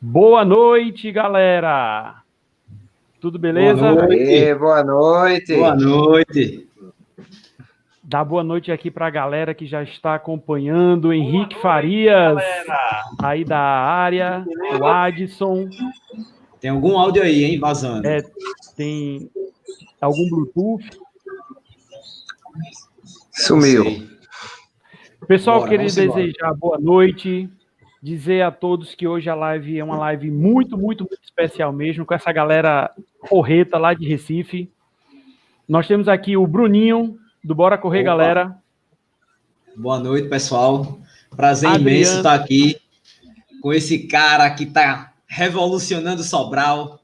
Boa noite, galera! Tudo beleza? Boa noite. Aê, boa noite. Boa noite. Dá boa noite aqui para a galera que já está acompanhando. Henrique noite, Farias, galera. aí da área, o Adson. Tem algum áudio aí, hein, vazando? É, tem algum Bluetooth? Sumiu. Pessoal, Bora, queria desejar boa noite dizer a todos que hoje a live é uma live muito, muito, muito especial mesmo, com essa galera porreta lá de Recife. Nós temos aqui o Bruninho, do Bora Correr, Opa. galera. Boa noite, pessoal. Prazer Adriano. imenso estar aqui com esse cara que está revolucionando Sobral.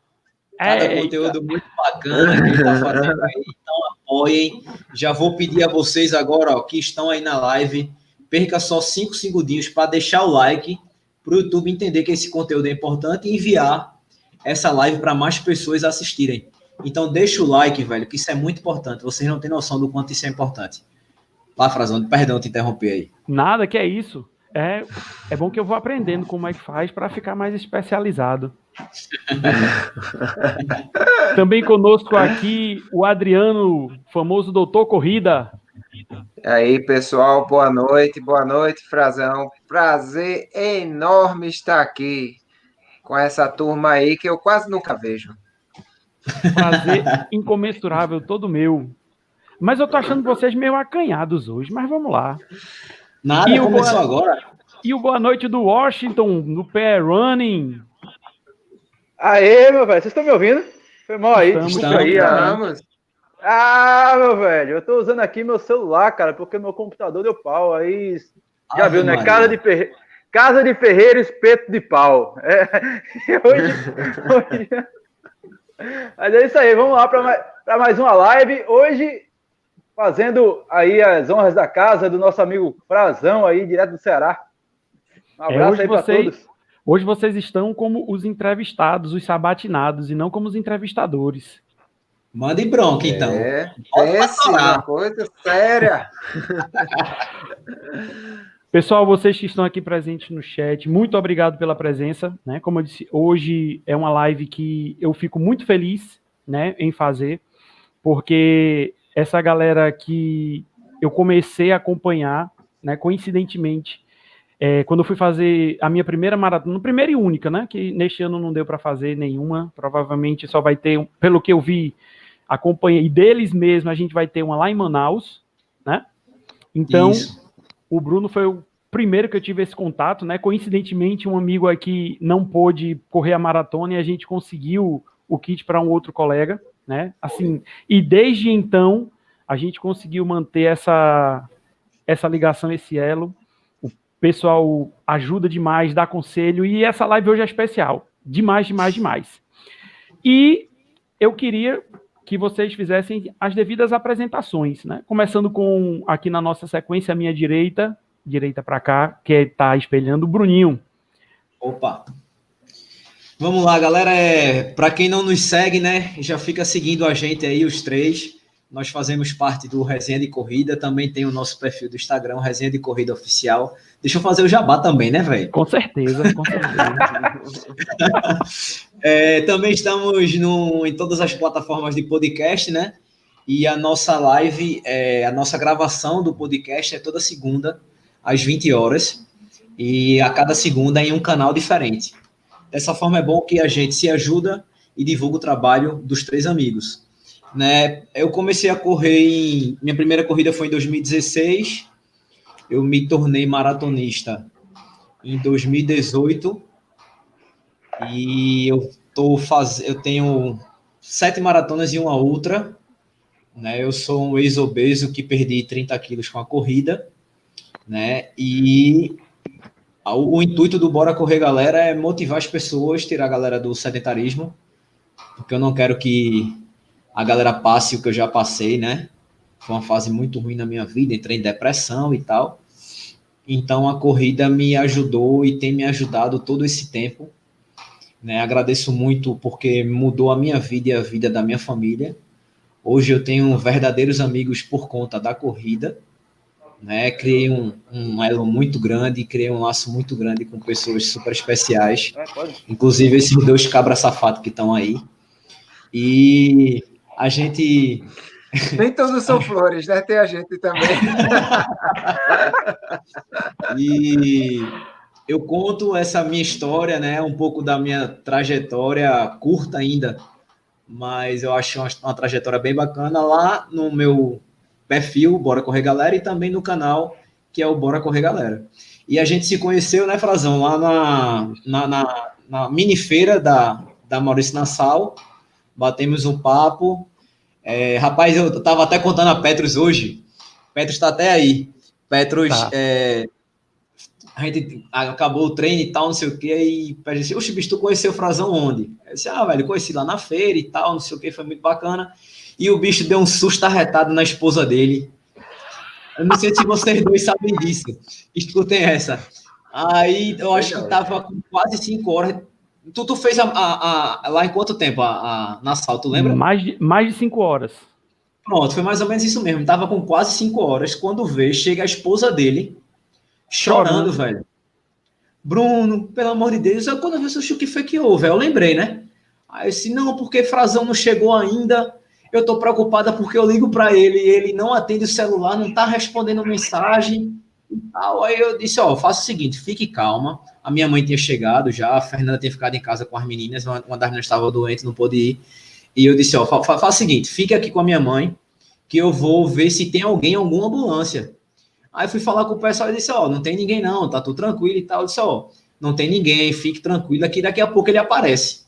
Cada Eita. conteúdo muito bacana que ele está fazendo aí. Então apoiem. Já vou pedir a vocês agora, ó, que estão aí na live, perca só cinco segundinhos para deixar o like para o YouTube entender que esse conteúdo é importante e enviar essa live para mais pessoas assistirem. Então, deixa o like, velho, que isso é muito importante. Vocês não têm noção do quanto isso é importante. Lá, Frazão, perdão te interromper aí. Nada, que é isso. É, é bom que eu vou aprendendo como é que faz para ficar mais especializado. Também conosco aqui o Adriano, famoso doutor Corrida. Aí, pessoal, boa noite, boa noite, Frazão. Prazer enorme estar aqui com essa turma aí que eu quase nunca vejo. Prazer incomensurável, todo meu. Mas eu tô achando vocês meio acanhados hoje, mas vamos lá. Nada, e começou boa... agora. E o boa noite do Washington, no pé running. Aê, meu velho, vocês estão me ouvindo? Foi mal aí, estamos, estamos aí. Estamos. Ah, meu velho, eu tô usando aqui meu celular, cara, porque meu computador deu pau. Aí já viu, né? Casa de, ferre... Casa de Ferreira, espeto de pau. É... Hoje, hoje... Mas é isso aí, vamos lá para mais, mais uma live. Hoje, fazendo aí as honras da casa do nosso amigo Frazão aí, direto do Ceará. Um é, abraço é, aí para todos. Hoje vocês estão como os entrevistados, os sabatinados, e não como os entrevistadores. Mande bronca, então. É, uma coisa séria. Pessoal, vocês que estão aqui presentes no chat, muito obrigado pela presença. Né? Como eu disse, hoje é uma live que eu fico muito feliz né, em fazer, porque essa galera que eu comecei a acompanhar, né, coincidentemente, é, quando eu fui fazer a minha primeira maratona, primeira e única, né? Que neste ano não deu para fazer nenhuma, provavelmente só vai ter, pelo que eu vi, acompanha e deles mesmo a gente vai ter uma lá em Manaus, né? Então, Isso. o Bruno foi o primeiro que eu tive esse contato, né? Coincidentemente, um amigo aqui não pôde correr a maratona e a gente conseguiu o kit para um outro colega, né? Assim, e desde então a gente conseguiu manter essa essa ligação, esse elo. O pessoal ajuda demais, dá conselho e essa live hoje é especial, demais, demais, demais. E eu queria que vocês fizessem as devidas apresentações, né? Começando com aqui na nossa sequência minha direita, direita para cá, que está espelhando o Bruninho. Opa. Vamos lá, galera. É, para quem não nos segue, né, já fica seguindo a gente aí os três. Nós fazemos parte do Resenha de Corrida, também tem o nosso perfil do Instagram, Resenha de Corrida Oficial. Deixa eu fazer o jabá também, né, velho? Com certeza, com certeza. é, também estamos no, em todas as plataformas de podcast, né? E a nossa live, é, a nossa gravação do podcast é toda segunda, às 20 horas. E a cada segunda em um canal diferente. Dessa forma é bom que a gente se ajuda e divulga o trabalho dos três amigos né? Eu comecei a correr em minha primeira corrida foi em 2016. Eu me tornei maratonista em 2018 e eu tô faz... eu tenho sete maratonas e uma ultra, né? Eu sou um ex-obeso que perdi 30 quilos com a corrida, né? E o, intuito do Bora Correr Galera é motivar as pessoas, tirar a galera do sedentarismo, porque eu não quero que a galera passe o que eu já passei, né? Foi uma fase muito ruim na minha vida, entrei em depressão e tal. Então a corrida me ajudou e tem me ajudado todo esse tempo. Né? Agradeço muito porque mudou a minha vida e a vida da minha família. Hoje eu tenho verdadeiros amigos por conta da corrida, né? Criei um, um elo muito grande, criei um laço muito grande com pessoas super especiais, é, inclusive esses dois cabras safados que estão aí. E a gente. Nem todos são flores, né? Tem a gente também. e eu conto essa minha história, né? Um pouco da minha trajetória curta ainda, mas eu acho uma, uma trajetória bem bacana lá no meu perfil Bora Correr Galera e também no canal que é o Bora Correr Galera. E a gente se conheceu, né, Frazão, lá na, na, na, na mini feira da, da Maurício Nassau, batemos um papo. É, rapaz, eu tava até contando a Petros hoje, Petros está até aí. Petros, tá. é, a gente acabou o treino e tal, não sei o que, e Petros disse, oxe, bicho, tu conheceu o Frazão onde? Eu disse, ah, velho, conheci lá na feira e tal, não sei o que, foi muito bacana e o bicho deu um susto arretado na esposa dele. Eu não sei se vocês dois sabem disso. Escutem essa. Aí eu acho que tava com quase cinco horas. Tu, tu fez a, a, a, lá em quanto tempo a, a, na sala, tu lembra? Mais de, mais de cinco horas. Pronto, foi mais ou menos isso mesmo. Tava com quase cinco horas. Quando vê, chega a esposa dele chorando, chorando. velho. Bruno, pelo amor de Deus, eu, quando eu vi o que foi que houve, eu lembrei, né? Aí eu disse, não, porque Frazão não chegou ainda eu estou preocupada porque eu ligo para ele e ele não atende o celular, não está respondendo mensagem Aí eu disse, ó, faça o seguinte, fique calma. A minha mãe tinha chegado já, a Fernanda tinha ficado em casa com as meninas, uma, das meninas estava doente, não pôde ir. E eu disse, ó, fa faça o seguinte, fique aqui com a minha mãe, que eu vou ver se tem alguém alguma ambulância. Aí fui falar com o pessoal e disse, ó, não tem ninguém não, tá tudo tranquilo e tal. Eu disse, ó, não tem ninguém, fique tranquilo aqui, daqui a pouco ele aparece.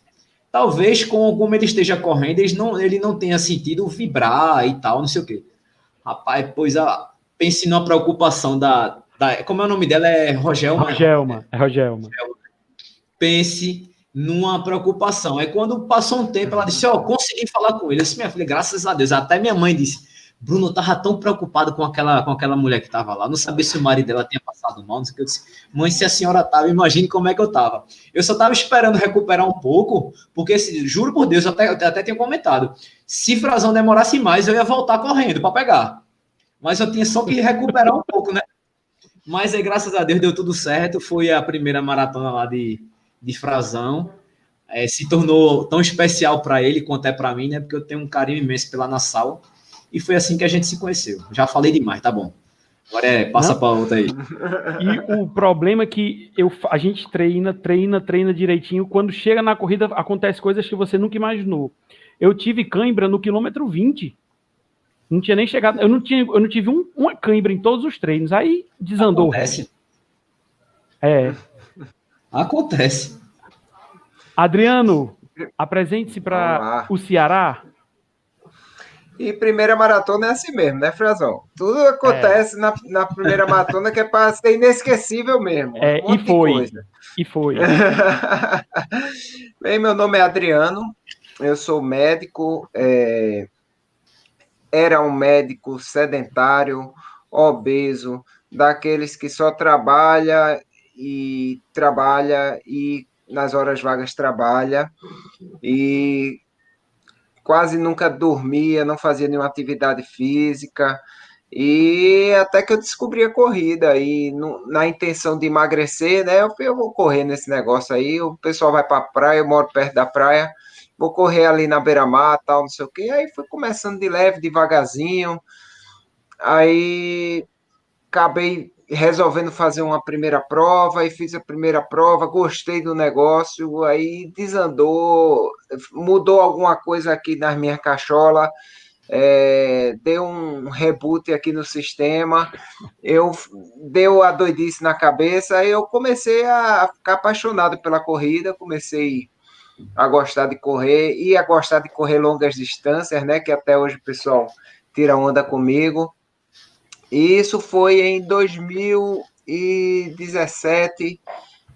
Talvez, com, como ele esteja correndo, ele não, ele não tenha sentido vibrar e tal, não sei o quê. Rapaz, pois a, pense numa preocupação da, da. Como é o nome dela? É Rogelma? Rogelma, é Rogelma. Pense numa preocupação. Aí quando passou um tempo, ela disse: Ó, oh, consegui falar com ele. Eu disse: Minha filha, graças a Deus. Até minha mãe disse: Bruno tava tão preocupado com aquela, com aquela mulher que tava lá, não sabia se o marido dela tinha passado mal, não sei o que. Eu disse, mãe, se a senhora tava, imagine como é que eu tava. Eu só tava esperando recuperar um pouco, porque, se, juro por Deus, eu até, eu até tinha comentado, se Frazão demorasse mais, eu ia voltar correndo para pegar. Mas eu tinha só que recuperar um pouco, né? Mas aí, graças a Deus, deu tudo certo. Foi a primeira maratona lá de, de Frazão. É, se tornou tão especial para ele quanto é para mim, né? Porque eu tenho um carinho imenso pela Nassau. E foi assim que a gente se conheceu. Já falei demais, tá bom. Agora é, passa para outra aí. E o problema é que eu, a gente treina, treina, treina direitinho. Quando chega na corrida, acontece coisas que você nunca imaginou. Eu tive cãibra no quilômetro 20. Não tinha nem chegado. Eu não, tinha, eu não tive um, uma cãibra em todos os treinos. Aí desandou. Acontece. É. Acontece. Adriano, apresente-se para o Ceará. E primeira maratona é assim mesmo, né, Frazão? Tudo acontece é. na, na primeira maratona que é para ser inesquecível mesmo. É, um e, foi, e foi. Bem, meu nome é Adriano, eu sou médico, é, era um médico sedentário, obeso, daqueles que só trabalha e trabalha e nas horas vagas trabalha e quase nunca dormia, não fazia nenhuma atividade física. E até que eu descobri a corrida e no, na intenção de emagrecer, né? Eu, eu, vou correr nesse negócio aí. O pessoal vai para a praia, eu moro perto da praia, vou correr ali na beira-mar, tal, não sei o quê. Aí fui começando de leve, devagarzinho. Aí acabei resolvendo fazer uma primeira prova e fiz a primeira prova, gostei do negócio, aí desandou, mudou alguma coisa aqui nas minhas cacholas, é, deu um reboot aqui no sistema, eu deu a doidice na cabeça, aí eu comecei a ficar apaixonado pela corrida, comecei a gostar de correr e a gostar de correr longas distâncias, né? Que até hoje o pessoal tira onda comigo. E isso foi em 2017,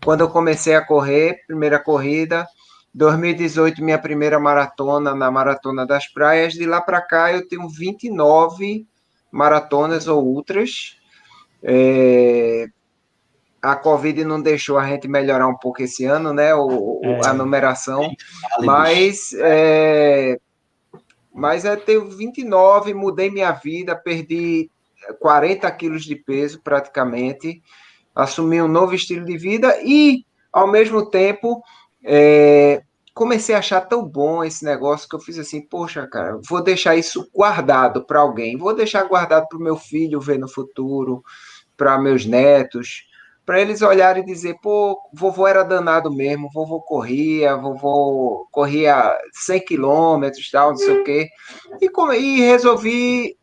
quando eu comecei a correr, primeira corrida. 2018, minha primeira maratona na Maratona das Praias. De lá para cá, eu tenho 29 maratonas ou ultras. É... A Covid não deixou a gente melhorar um pouco esse ano, né? O, é, a numeração. Mas, é... mas eu tenho 29, mudei minha vida, perdi 40 quilos de peso praticamente, assumi um novo estilo de vida e, ao mesmo tempo, é, comecei a achar tão bom esse negócio que eu fiz assim, poxa, cara, vou deixar isso guardado para alguém, vou deixar guardado para o meu filho ver no futuro, para meus netos, para eles olharem e dizer, pô, vovô era danado mesmo, vovô corria, vovô corria 100 quilômetros, tal, não sei o quê, e, e resolvi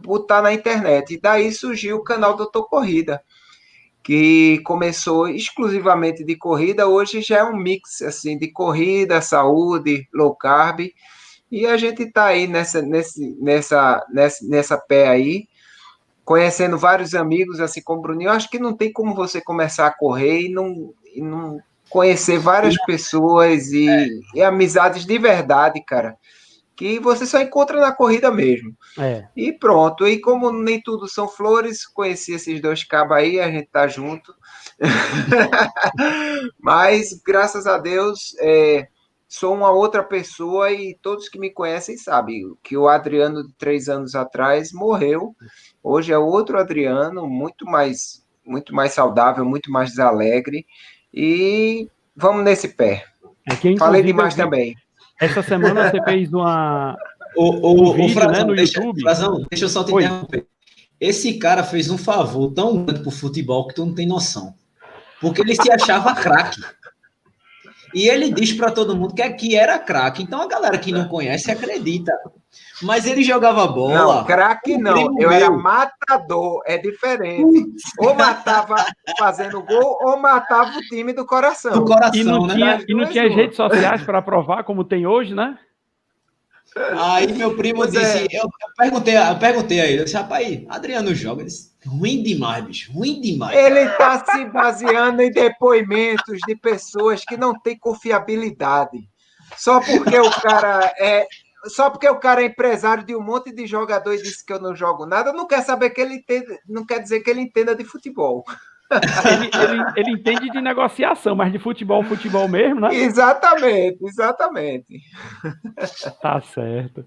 botar na internet, e daí surgiu o canal Doutor Corrida, que começou exclusivamente de corrida, hoje já é um mix assim de corrida, saúde, low carb, e a gente está aí nessa, nesse, nessa, nessa, nessa pé aí, conhecendo vários amigos, assim como o Bruninho. Acho que não tem como você começar a correr e não, e não conhecer várias pessoas e, e amizades de verdade, cara que você só encontra na corrida mesmo. É. E pronto. E como nem tudo são flores, conheci esses dois cabos aí, a gente tá junto. Mas, graças a Deus, é, sou uma outra pessoa e todos que me conhecem sabem que o Adriano de três anos atrás morreu. Hoje é outro Adriano, muito mais, muito mais saudável, muito mais alegre. E vamos nesse pé. É Falei demais também. Essa semana você fez uma. O, o, um vídeo, o Frazão, né, no deixa, YouTube. Frazão, deixa eu só te Oi. interromper. Esse cara fez um favor tão grande pro futebol que tu não tem noção. Porque ele se achava craque. E ele diz para todo mundo que aqui era craque. Então a galera que não conhece acredita. Mas ele jogava bola. Não, craque não. Eu meu. era matador. É diferente. Ou matava fazendo gol, ou matava o time do coração. Do coração, e não né? Tinha, e não tinha redes sociais para provar como tem hoje, né? Aí meu primo pois disse, é. eu, eu, perguntei, eu perguntei a ele, eu disse, rapaz, Adriano joga, ele disse, ruim demais, bicho, ruim demais. Ele está se baseando em depoimentos de pessoas que não têm confiabilidade. Só porque o cara é só porque o cara é empresário de um monte de jogador e disse que eu não jogo nada, não quer saber que ele entende, não quer dizer que ele entenda de futebol. Ele, ele, ele, entende de negociação, mas de futebol, futebol mesmo, né? Exatamente, exatamente. Tá certo.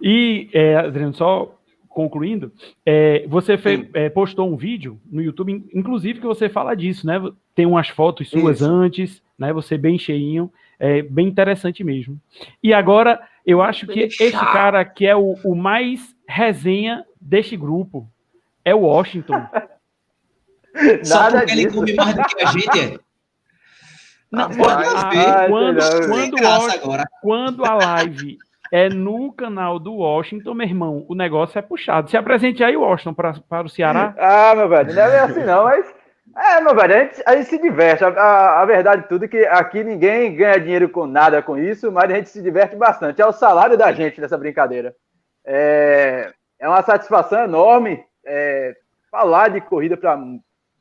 E, é, Adriano, só concluindo, é, você fez, é, postou um vídeo no YouTube, inclusive, que você fala disso, né? Tem umas fotos suas Isso. antes, né? Você bem cheinho, é bem interessante mesmo. E agora, eu acho que esse cara que é o, o mais resenha deste grupo é o Washington. Só porque disso. ele come mais do que a gente é. Não, pode ver. quando, quando, quando a live é no canal do Washington, meu irmão, o negócio é puxado. Se apresente aí, Washington, pra, para o Ceará. Ah, meu velho, não é assim não, mas. É, meu velho, a gente, a gente se diverte. A, a, a, verdade de tudo é que aqui ninguém ganha dinheiro com nada com isso, mas a gente se diverte bastante. É o salário da gente nessa brincadeira. É, é uma satisfação enorme é, falar de corrida para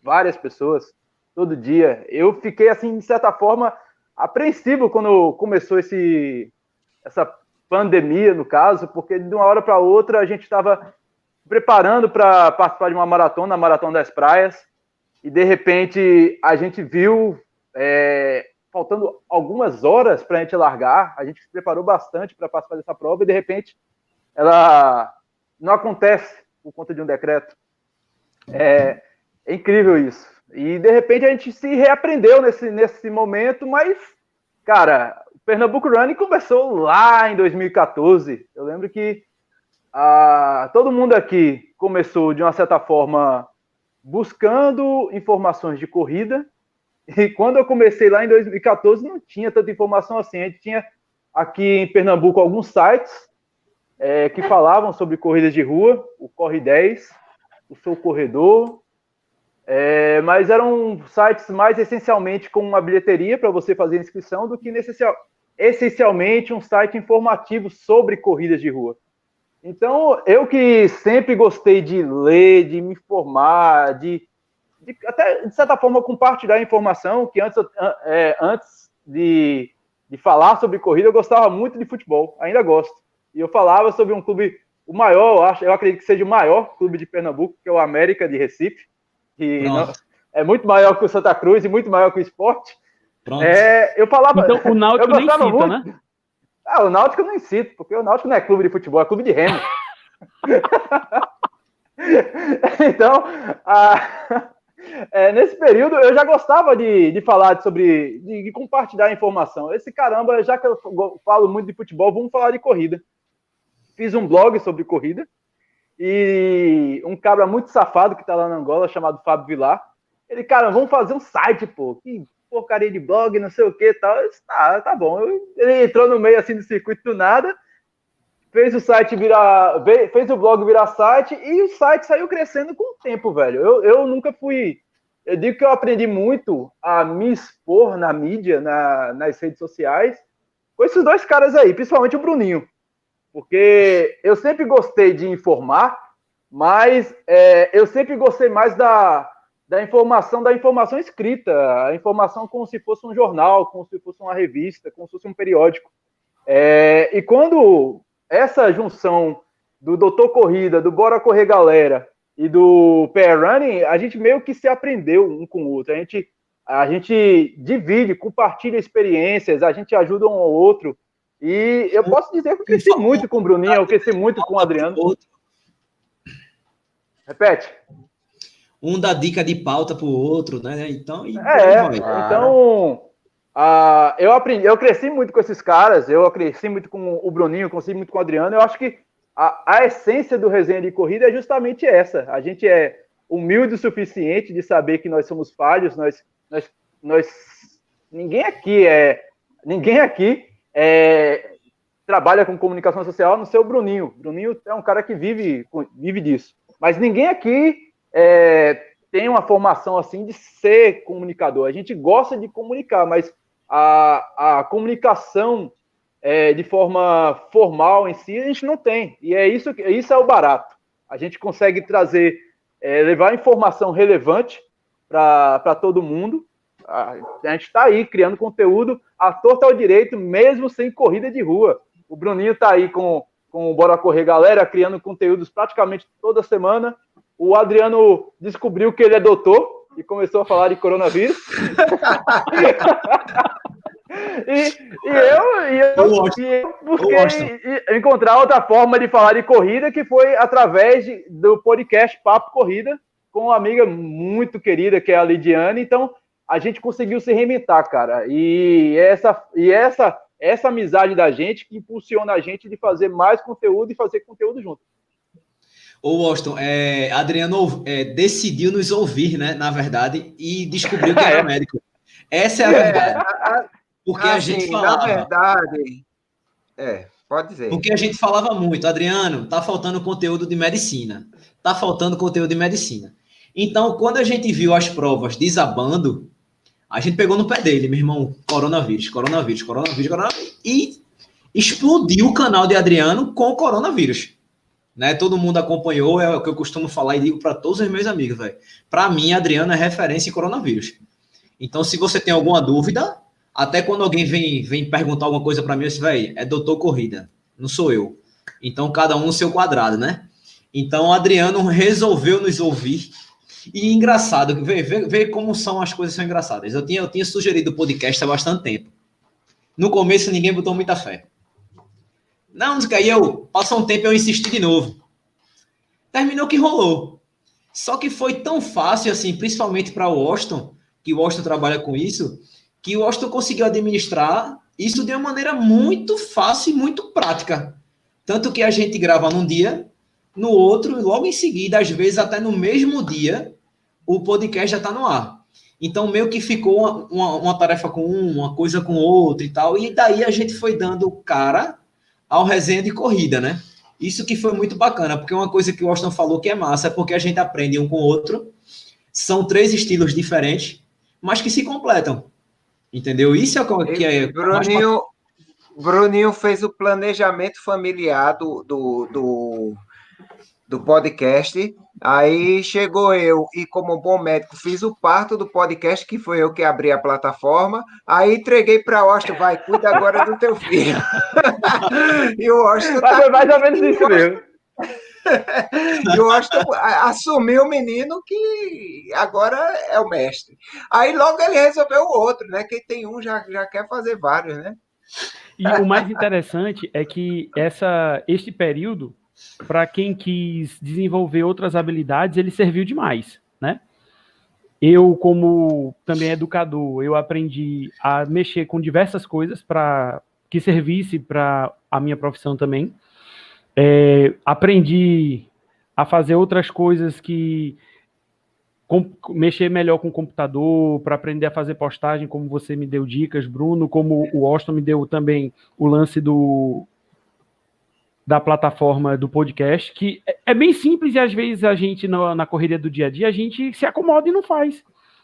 várias pessoas todo dia. Eu fiquei, assim, de certa forma, apreensivo quando começou esse, essa pandemia, no caso, porque de uma hora para outra a gente estava preparando para participar de uma maratona, a Maratona das Praias, e de repente a gente viu, é, faltando algumas horas para a gente largar, a gente se preparou bastante para participar dessa prova, e de repente ela não acontece por conta de um decreto. É, é incrível isso. E de repente a gente se reaprendeu nesse, nesse momento, mas, cara, o Pernambuco Running começou lá em 2014. Eu lembro que ah, todo mundo aqui começou, de uma certa forma, buscando informações de corrida. E quando eu comecei lá em 2014, não tinha tanta informação assim. A gente tinha aqui em Pernambuco alguns sites é, que falavam sobre corridas de rua, o Corre 10, o Sou Corredor, é, mas eram sites mais essencialmente com uma bilheteria para você fazer inscrição do que necessariamente essencialmente um site informativo sobre corridas de rua. Então, eu que sempre gostei de ler, de me informar, de, de até de certa forma compartilhar informação, que antes, é, antes de, de falar sobre corrida, eu gostava muito de futebol, ainda gosto. E eu falava sobre um clube, o maior, eu, acho, eu acredito que seja o maior clube de Pernambuco, que é o América de Recife que não, é muito maior que o Santa Cruz e muito maior que o esporte. Pronto. É, eu falava. Então o Náutico nem cita, muito, né? Ah, o Náutico eu não incito, porque o Náutico não é clube de futebol, é clube de remo. então, a, é, nesse período eu já gostava de, de falar sobre, de, de, compartilhar informação. Esse caramba, já que eu falo muito de futebol, vamos falar de corrida. Fiz um blog sobre corrida e um cabra muito safado que tá lá na Angola, chamado Fábio Vilar, ele, cara, vamos fazer um site, pô, que porcaria de blog, não sei o que tal. Eu disse, tá, tá bom. Ele entrou no meio assim do circuito do nada, fez o site virar, fez o blog virar site e o site saiu crescendo com o tempo, velho. Eu, eu nunca fui. Eu digo que eu aprendi muito a me expor na mídia, na, nas redes sociais, com esses dois caras aí, principalmente o Bruninho. Porque eu sempre gostei de informar, mas é, eu sempre gostei mais da, da informação, da informação escrita, a informação como se fosse um jornal, como se fosse uma revista, como se fosse um periódico. É, e quando essa junção do Doutor Corrida, do Bora Correr Galera e do Pair Running, a gente meio que se aprendeu um com o outro. A gente, a gente divide, compartilha experiências, a gente ajuda um ao outro. E eu posso dizer que eu cresci muito com o Bruninho, eu cresci muito com o Adriano. Repete. Um dá dica de pauta para o outro, né? Então, é, então Uh, eu aprendi, eu cresci muito com esses caras, eu cresci muito com o Bruninho, cresci muito com o Adriano. Eu acho que a, a, essência do resenha de corrida é justamente essa. A gente é humilde o suficiente de saber que nós somos falhos, nós, nós, nós ninguém aqui é ninguém aqui é, trabalha com comunicação social, não sei o Bruninho. O Bruninho é um cara que vive, vive disso. Mas ninguém aqui é, tem uma formação assim de ser comunicador. A gente gosta de comunicar, mas a, a comunicação é, de forma formal em si, a gente não tem. E é isso, isso é o barato. A gente consegue trazer, é, levar informação relevante para todo mundo. A, a gente está aí criando conteúdo à torta ao direito, mesmo sem corrida de rua. O Bruninho está aí com, com o Bora Correr Galera, criando conteúdos praticamente toda semana. O Adriano descobriu que ele é doutor, e começou a falar de coronavírus. e, e, eu, e eu, e eu busquei encontrar outra forma de falar de corrida, que foi através de, do podcast Papo Corrida, com uma amiga muito querida, que é a Lidiane. Então, a gente conseguiu se reinventar, cara. E essa, e essa, essa amizade da gente que impulsiona a gente de fazer mais conteúdo e fazer conteúdo junto. Ô, Washington, é, Adriano é, decidiu nos ouvir, né? Na verdade, e descobriu que era é. médico. Essa é a é, verdade. Porque assim, a gente falava. Na verdade. É, pode dizer. Porque a gente falava muito, Adriano, tá faltando conteúdo de medicina. Tá faltando conteúdo de medicina. Então, quando a gente viu as provas desabando, a gente pegou no pé dele, meu irmão, coronavírus, coronavírus, coronavírus, coronavírus, e explodiu o canal de Adriano com o coronavírus né? Todo mundo acompanhou, é o que eu costumo falar e digo para todos os meus amigos, velho. Para mim, Adriano é referência em coronavírus. Então, se você tem alguma dúvida, até quando alguém vem, vem perguntar alguma coisa para mim, eu disse, velho, é doutor Corrida, não sou eu. Então, cada um no seu quadrado, né? Então, Adriano resolveu nos ouvir. E engraçado, vê, vê, vê como são as coisas são engraçadas. Eu tinha, eu tinha sugerido o podcast há bastante tempo. No começo, ninguém botou muita fé. Não, não aí eu, passou um tempo eu insisti de novo. Terminou que rolou. Só que foi tão fácil assim, principalmente para o Washington, que o Washington trabalha com isso, que o Washington conseguiu administrar isso de uma maneira muito fácil e muito prática. Tanto que a gente grava num dia, no outro, logo em seguida, às vezes até no mesmo dia, o podcast já está no ar. Então, meio que ficou uma, uma, uma, tarefa com um, uma coisa com outro e tal. E daí a gente foi dando cara ao resenha de corrida, né? Isso que foi muito bacana, porque uma coisa que o Austin falou que é massa é porque a gente aprende um com o outro. São três estilos diferentes, mas que se completam. Entendeu? Isso é o que é. Bruninho, Bruninho fez o planejamento familiar do, do, do, do podcast Aí chegou eu e, como bom médico, fiz o parto do podcast, que foi eu que abri a plataforma. Aí entreguei para o Austin, vai, cuida agora do teu filho. e o Austin. Tá... Foi mais ou menos isso mesmo. e o Austin assumiu o menino que agora é o mestre. Aí logo ele resolveu o outro, né? Quem tem um já, já quer fazer vários, né? E o mais interessante é que essa, este período para quem quis desenvolver outras habilidades, ele serviu demais, né? Eu, como também educador, eu aprendi a mexer com diversas coisas para que servisse para a minha profissão também. É, aprendi a fazer outras coisas que com, mexer melhor com o computador, para aprender a fazer postagem, como você me deu dicas, Bruno, como o Austin me deu também o lance do da plataforma do podcast, que é, é bem simples e às vezes a gente, na, na correria do dia a dia, a gente se acomoda e não faz.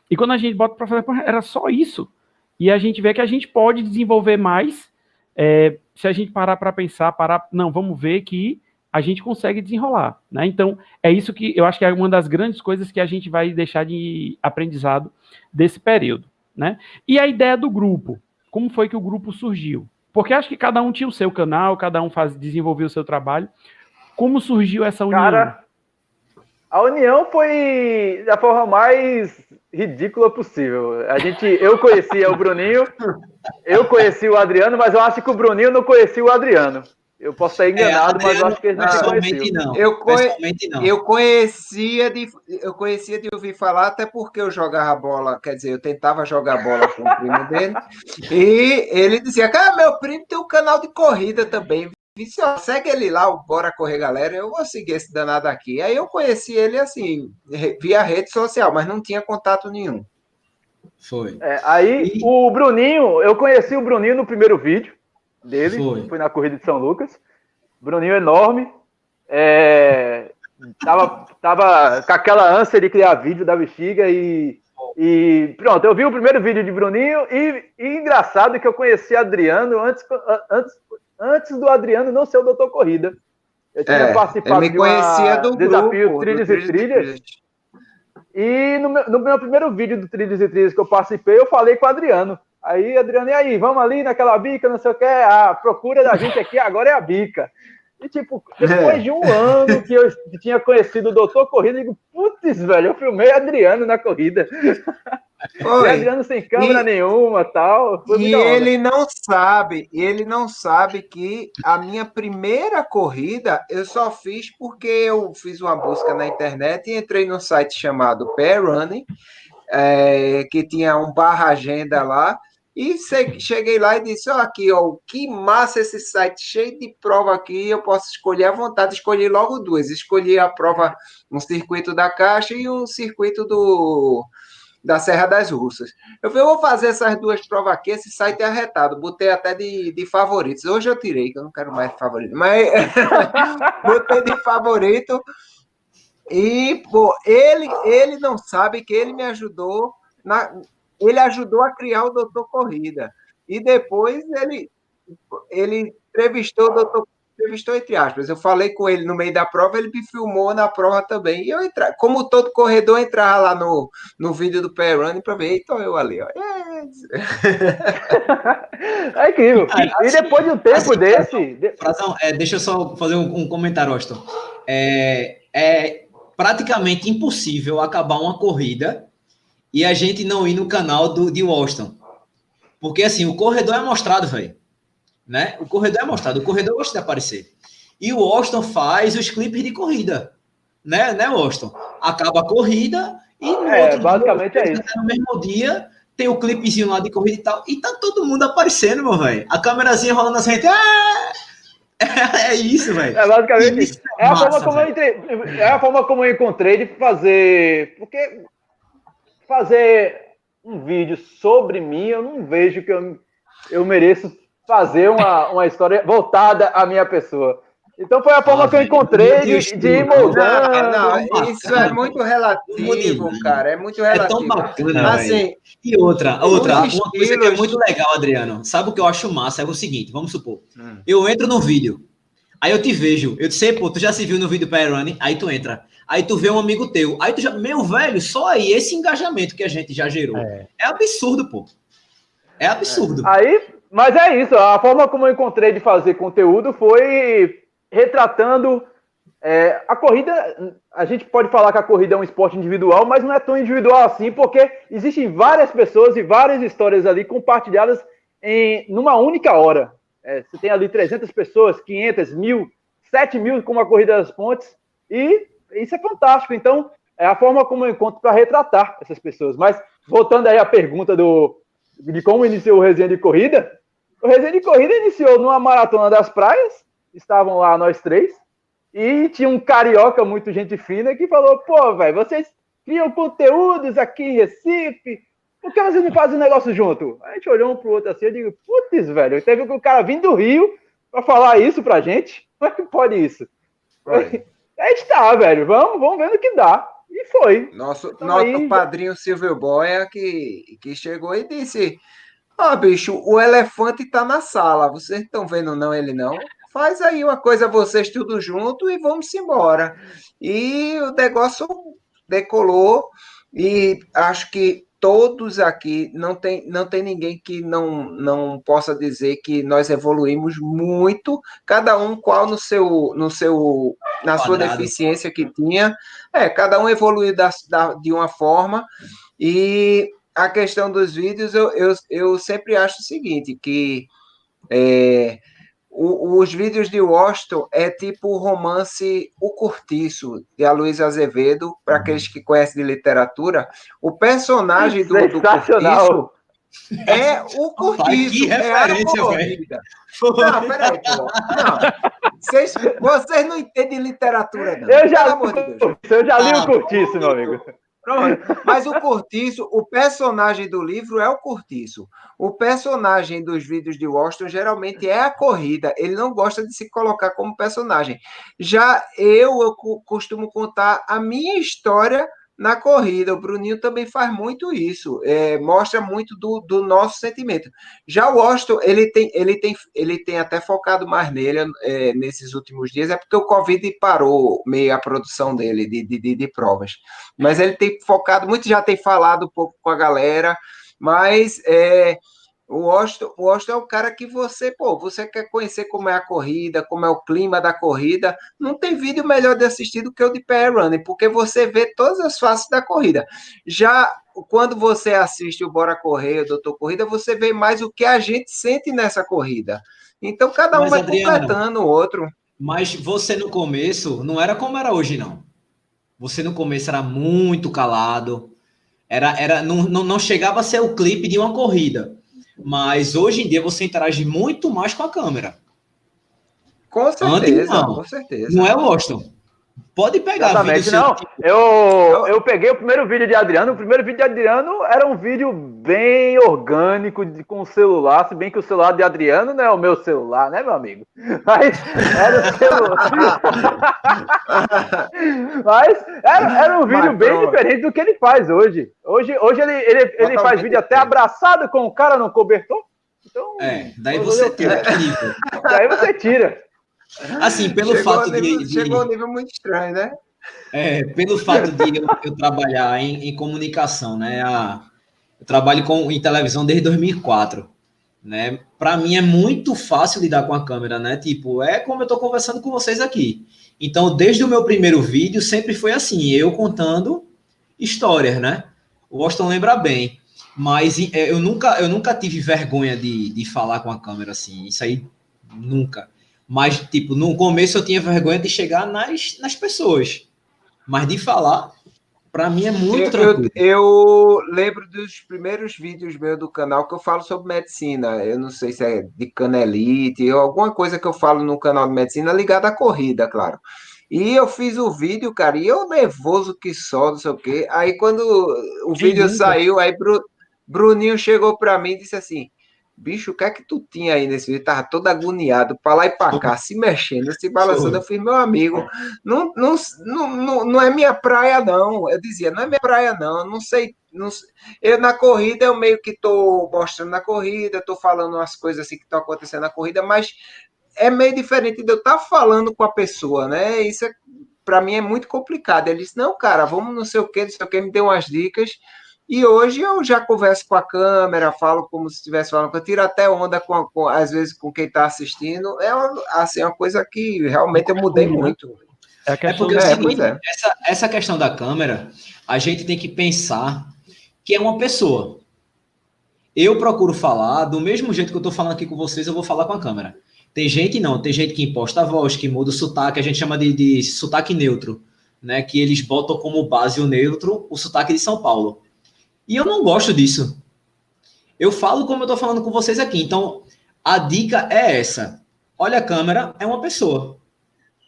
E quando a gente bota para fazer, era só isso. E a gente vê que a gente pode desenvolver mais é, se a gente parar para pensar, parar, não, vamos ver que a gente consegue desenrolar, né? Então, é isso que eu acho que é uma das grandes coisas que a gente vai deixar de aprendizado desse período, né? E a ideia do grupo, como foi que o grupo surgiu? Porque acho que cada um tinha o seu canal, cada um faz, desenvolveu o seu trabalho. Como surgiu essa união? Cara, a união foi da forma mais ridícula possível. A gente, eu conhecia o Bruninho, eu conheci o Adriano, mas eu acho que o Bruninho não conhecia o Adriano. Eu posso estar enganado, é, mas eu acho que ele não pessoalmente não. Eu, conhe... não. eu conhecia de eu conhecia de ouvir falar até porque eu jogava bola, quer dizer, eu tentava jogar bola com o primo dele. e ele dizia: "Cara, meu primo tem um canal de corrida também. Ó, segue ele lá, Bora Correr Galera, eu vou seguir esse danado aqui. Aí eu conheci ele assim, via rede social, mas não tinha contato nenhum. Foi. É, aí e... o Bruninho, eu conheci o Bruninho no primeiro vídeo dele, foi, foi na corrida de São Lucas. Bruninho enorme. É, tava, tava com aquela ânsia de criar vídeo da bexiga e, e pronto, eu vi o primeiro vídeo de Bruninho e, e engraçado que eu conheci Adriano antes, antes antes do Adriano não ser o Doutor Corrida. Eu tinha é, participado eu me conhecia do desafio grupo, Trilhas e Trilhas. E no meu, no meu, primeiro vídeo do Trilhas e Trilhas que eu participei, eu falei com o Adriano. Aí, Adriano, e aí, vamos ali naquela bica, não sei o que, a procura da gente aqui agora é a bica. E, tipo, depois é. de um ano que eu tinha conhecido o Doutor Corrida, eu digo, putz, velho, eu filmei Adriano na corrida. Foi. E Adriano sem câmera e, nenhuma tal. e ele não sabe, ele não sabe que a minha primeira corrida eu só fiz porque eu fiz uma busca na internet e entrei no site chamado Pair Running, é, que tinha um barra agenda lá. E cheguei lá e disse: Olha aqui, ó, que massa esse site, cheio de prova aqui. Eu posso escolher à vontade. Escolhi logo duas. Escolhi a prova, um circuito da Caixa e um circuito do, da Serra das Russas. Eu falei, eu vou fazer essas duas provas aqui. Esse site é arretado. Botei até de, de favoritos. Hoje eu tirei, que eu não quero mais favorito. Mas botei de favorito. E, pô, ele, ele não sabe que ele me ajudou na, ele ajudou a criar o Doutor Corrida. E depois ele, ele entrevistou o Doutor entrevistou entre aspas. Eu falei com ele no meio da prova, ele me filmou na prova também. E eu entra, como todo corredor entrava lá no, no vídeo do Pair Running para ver, então eu ali, ó. É incrível. E depois de um tempo assim, desse. Frazão, é, deixa eu só fazer um, um comentário, Austin. É, é praticamente impossível acabar uma corrida e a gente não ir no canal do, de Washington. Porque, assim, o corredor é mostrado, velho. Né? O corredor é mostrado, o corredor gosta de aparecer. E o Washington faz os clipes de corrida. Né, né Washington? Acaba a corrida e no é, outro basicamente dia, é isso. no mesmo dia tem o clipezinho lá de corrida e tal. E tá todo mundo aparecendo, meu velho. A câmerazinha rolando assim. É, é isso, velho. É basicamente isso. É, é, a forma como eu entrei, é a forma como eu encontrei de fazer. Porque fazer um vídeo sobre mim, eu não vejo que eu, eu mereço fazer uma, uma história voltada à minha pessoa. Então foi a forma ah, que eu encontrei de, de ir moldando. Não, não, isso é muito relativo, cara. É muito relativo. É tão bacana, assim, E outra, outra, uma coisa que é muito legal, Adriano. Sabe o que eu acho massa? É o seguinte, vamos supor. Hum. Eu entro no vídeo, aí eu te vejo. Eu disse, pô, tu já se viu no vídeo Pair Running? Aí tu entra aí tu vê um amigo teu, aí tu já, meu velho, só aí esse engajamento que a gente já gerou. É, é absurdo, pô. É absurdo. É. Aí, mas é isso, a forma como eu encontrei de fazer conteúdo foi retratando é, a corrida. A gente pode falar que a corrida é um esporte individual, mas não é tão individual assim, porque existem várias pessoas e várias histórias ali compartilhadas em numa única hora. É, você tem ali 300 pessoas, 500, mil, 7 mil com uma corrida das pontes, e isso é fantástico. Então, é a forma como eu encontro para retratar essas pessoas. Mas, voltando aí à pergunta do, de como iniciou o resenha de corrida, o resenha de corrida iniciou numa maratona das praias, estavam lá nós três, e tinha um carioca muito gente fina que falou: pô, velho, vocês criam conteúdos aqui em Recife, por que vocês não fazem um negócio junto? A gente olhou um pro outro assim, eu digo: putz, velho, teve o cara vindo do Rio para falar isso pra gente. Como é que pode isso? Right. A gente tá, velho, vamos, vamos vendo o que dá. E foi. Nosso, então, nosso aí... padrinho Silvio Boia que, que chegou e disse: Ó, oh, bicho, o elefante tá na sala. Vocês estão vendo não ele não? Faz aí uma coisa vocês tudo junto e vamos embora. E o negócio decolou e acho que todos aqui, não tem, não tem ninguém que não, não possa dizer que nós evoluímos muito, cada um qual no seu, no seu na sua deficiência que tinha, é, cada um evoluiu da, da, de uma forma, e a questão dos vídeos, eu, eu, eu sempre acho o seguinte, que é, o, os vídeos de Washington é tipo o romance O Curtiço, de Aloysio Azevedo, para aqueles que conhecem de literatura. O personagem do, do Curtiço é o que é referência, velho. Não, peraí, pô. Não. Vocês, vocês não entendem literatura, não. Eu já, de eu já li ah, o Curtiço, meu amigo. Mas o Curtiço, o personagem do livro é o Curtiço. O personagem dos vídeos de Washington geralmente é a corrida. Ele não gosta de se colocar como personagem. Já eu, eu costumo contar a minha história na corrida. O Bruninho também faz muito isso, é, mostra muito do, do, nosso sentimento. Já o Washington, ele tem, ele tem, ele tem até focado mais nele é, nesses últimos dias, é porque o Covid parou meio a produção dele de, de, de, provas. Mas ele tem focado muito, já tem falado um pouco com a galera, mas é, o Washington, o Washington é o cara que você, pô, você quer conhecer como é a corrida, como é o clima da corrida. Não tem vídeo melhor de assistir do que o de PR Running, porque você vê todas as faces da corrida. Já quando você assiste o Bora Correr, o Doutor Corrida, você vê mais o que a gente sente nessa corrida. Então, cada um mas, vai Adriano, completando o outro. Mas você no começo não era como era hoje, não. Você no começo era muito calado. Era, era, não, não, não chegava a ser o clipe de uma corrida mas hoje em dia você interage muito mais com a câmera. Com certeza, Antes, não. com certeza. Não é Washington. Pode pegar Exatamente, não. Eu, eu peguei o primeiro vídeo de Adriano. O primeiro vídeo de Adriano era um vídeo bem orgânico de, com o celular, se bem que o celular de Adriano não é o meu celular, né, meu amigo? Mas era o celular. Mas era, era um vídeo Mas, bem diferente do que ele faz hoje. Hoje, hoje ele, ele, ele faz vídeo até abraçado com o cara no cobertor. Então, é, daí você tira. Daí você tira. Assim, pelo chegou fato nível, de, de, Chegou um nível muito estranho, né? É, pelo fato de eu, eu trabalhar em, em, comunicação, né? A, eu trabalho com, em televisão desde 2004, né? Para mim é muito fácil lidar com a câmera, né? Tipo, é como eu estou conversando com vocês aqui. Então, desde o meu primeiro vídeo, sempre foi assim, eu contando histórias, né? O Washington lembra bem. Mas é, eu nunca, eu nunca tive vergonha de, de falar com a câmera assim. Isso aí, nunca. Mas, tipo, no começo eu tinha vergonha de chegar nas, nas pessoas. Mas de falar, para mim é muito eu, tranquilo. Eu, eu, lembro dos primeiros vídeos meus do canal que eu falo sobre medicina. Eu não sei se é de canelite ou alguma coisa que eu falo no canal de medicina ligada à corrida, claro. E eu fiz o vídeo, cara, e eu nervoso que só, não sei o quê. Aí quando o que vídeo lindo. saiu, aí Bruninho chegou para mim e disse assim: Bicho, o que é que tu tinha aí nesse vídeo? Tava todo agoniado, para lá e para cá, se mexendo, se balançando. Eu fiz, meu amigo, não, não, não, não é minha praia, não. Eu dizia, não é minha praia, não. Não sei. Não, eu na corrida, eu meio que tô mostrando na corrida, tô falando umas coisas assim que estão acontecendo na corrida, mas é meio diferente de eu estar tá falando com a pessoa, né? Isso é, para mim é muito complicado. Ele disse, não, cara, vamos não sei o que, não sei o que, me deu umas dicas. E hoje eu já converso com a câmera, falo como se estivesse falando, eu tiro até onda com, a, com às vezes com quem está assistindo. É uma, assim, uma coisa que realmente eu mudei muito. É, é porque é, seguinte, é. Essa, essa questão da câmera, a gente tem que pensar que é uma pessoa. Eu procuro falar do mesmo jeito que eu estou falando aqui com vocês, eu vou falar com a câmera. Tem gente não, tem gente que imposta a voz, que muda o sotaque, a gente chama de, de sotaque neutro, né? Que eles botam como base o neutro o sotaque de São Paulo. E eu não gosto disso. Eu falo como eu tô falando com vocês aqui. Então, a dica é essa. Olha a câmera, é uma pessoa.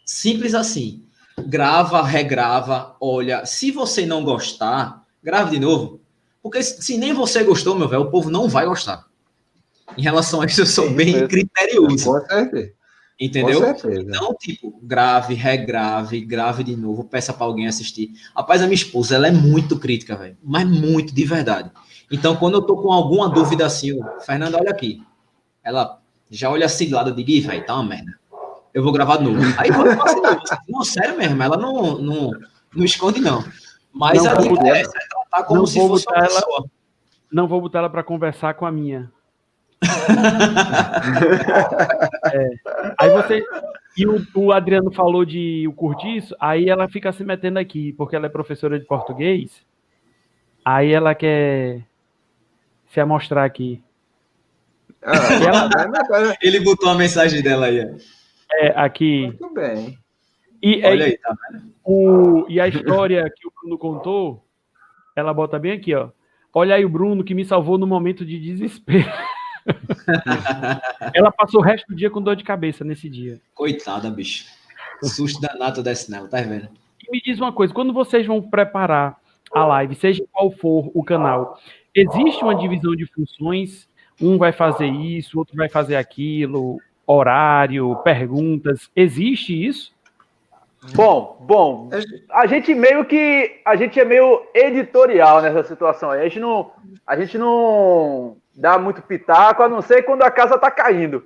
Simples assim. Grava, regrava, olha. Se você não gostar, grave de novo. Porque se nem você gostou, meu velho, o povo não vai gostar. Em relação a isso, eu sou bem criterioso. Com certeza. Entendeu? Então, tipo, grave, regrave, grave de novo, peça para alguém assistir. Rapaz, a minha esposa, ela é muito crítica, velho. Mas muito, de verdade. Então, quando eu tô com alguma dúvida assim, Fernando, olha aqui. Ela já olha assim do lado, eu digo, velho, tá uma merda. Eu vou gravar de novo. Aí quando eu faço de novo, não, sério mesmo, ela não, não, não esconde, não. Mas não a dica é essa, é tratar como se fosse uma ela, pessoa. Não vou botar ela para conversar com a minha. É. Aí você. E o, o, Adriano falou de o curtiço, aí ela fica se metendo aqui, porque ela é professora de português. Aí ela quer se amostrar aqui. Ah, ela... Ele botou a mensagem dela aí. É, aqui. Muito bem. E, Olha aí, tá? O, e a história que o Bruno contou, ela bota bem aqui, ó. Olha aí o Bruno que me salvou no momento de desespero. ela passou o resto do dia com dor de cabeça nesse dia. Coitada, bicho. Susto danado desse nela, tá vendo? E me diz uma coisa, quando vocês vão preparar a live, seja qual for o canal, existe uma divisão de funções? Um vai fazer isso, outro vai fazer aquilo, horário, perguntas. Existe isso? Bom, bom, a gente meio que a gente é meio editorial nessa situação. A gente não, a gente não dá muito pitaco, a não ser quando a casa tá caindo.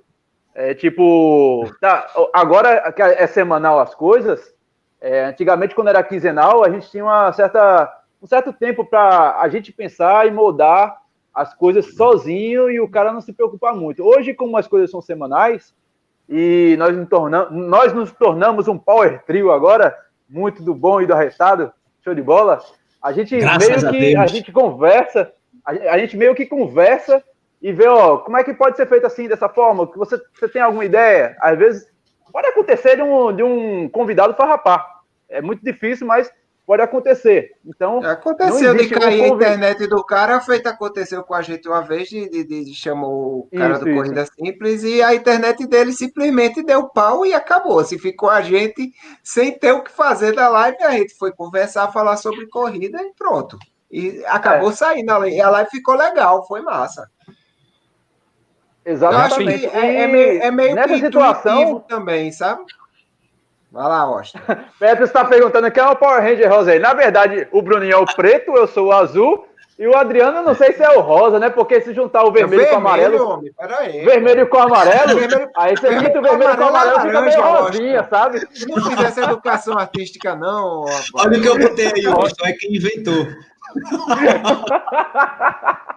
É tipo, tá, agora que é semanal as coisas. É, antigamente, quando era quinzenal, a gente tinha uma certa, um certo tempo para a gente pensar e moldar as coisas sozinho e o cara não se preocupar muito. Hoje, como as coisas são semanais, e nós nos, tornamos, nós nos tornamos um power trio agora, muito do bom e do arrestado, show de bola. A gente Graças meio que a, a, gente conversa, a, a, gente meio que conversa e vê, ó, como é que pode ser feito assim, dessa forma, que você, você tem alguma ideia? Às vezes pode acontecer de um, de um convidado farrapar. É muito difícil, mas pode acontecer. Então, aconteceu de cair a internet do cara, feito aconteceu com a gente uma vez, de, de, de chamou o cara isso, do Corrida isso. Simples e a internet dele simplesmente deu pau e acabou. Se ficou a gente sem ter o que fazer da live, a gente foi conversar, falar sobre corrida e pronto. E acabou é. saindo a live. E a live ficou legal, foi massa. Exatamente. É, é, meio, é meio Nessa situação também, sabe? Vai lá, Austin. Petro está perguntando quem é o Power Ranger rosa aí. Na verdade, o Bruninho é o preto, eu sou o azul. E o Adriano, eu não sei se é o rosa, né? Porque se juntar o vermelho, é vermelho com o amarelo. Homem, aí, vermelho com amarelo. vermelho, aí você pinta o vermelho com o amarelo, fica meio rosinha, sabe? Se não fizesse educação artística, não. Rapaz. Olha o que eu botei aí, Austin, é quem inventou.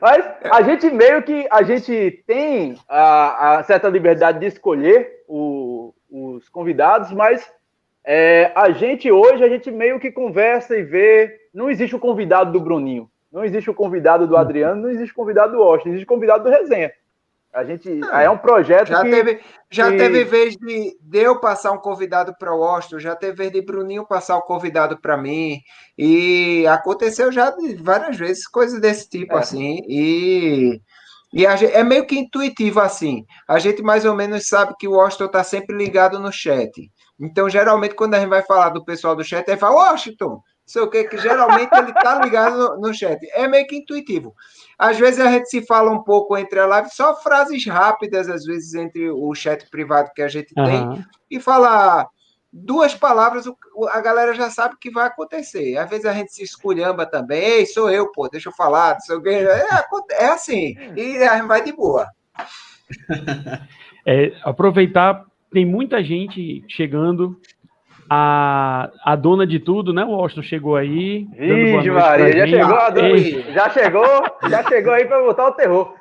Mas a gente meio que a gente tem a, a certa liberdade de escolher o, os convidados, mas é, a gente hoje, a gente meio que conversa e vê. Não existe o convidado do Bruninho, não existe o convidado do Adriano, não existe o convidado do Austin, existe o convidado do Resenha. A gente é, é um projeto já que, teve já que... teve vez de, de eu passar um convidado para o Austin, já teve vez de Bruninho passar o um convidado para mim e aconteceu já várias vezes coisas desse tipo é. assim e e gente, é meio que intuitivo assim. A gente mais ou menos sabe que o Washington está sempre ligado no chat. Então, geralmente, quando a gente vai falar do pessoal do chat, ele fala, Washington, sei o que, que geralmente ele está ligado no, no, chat. É meio que intuitivo. Às vezes a gente se fala um pouco entre a live, só frases rápidas, às vezes, entre o chat privado que a gente uhum. tem, e fala duas palavras, a galera já sabe o que vai acontecer. Às vezes a gente se esculhamba também, Ei, sou eu, pô, deixa eu falar, sou é, é assim, e a gente vai de boa. É, aproveitar, tem muita gente chegando. A, a dona de tudo, né? O Austin chegou aí. Ih, Maria, já chegou a dona, já chegou, já chegou aí para botar o terror.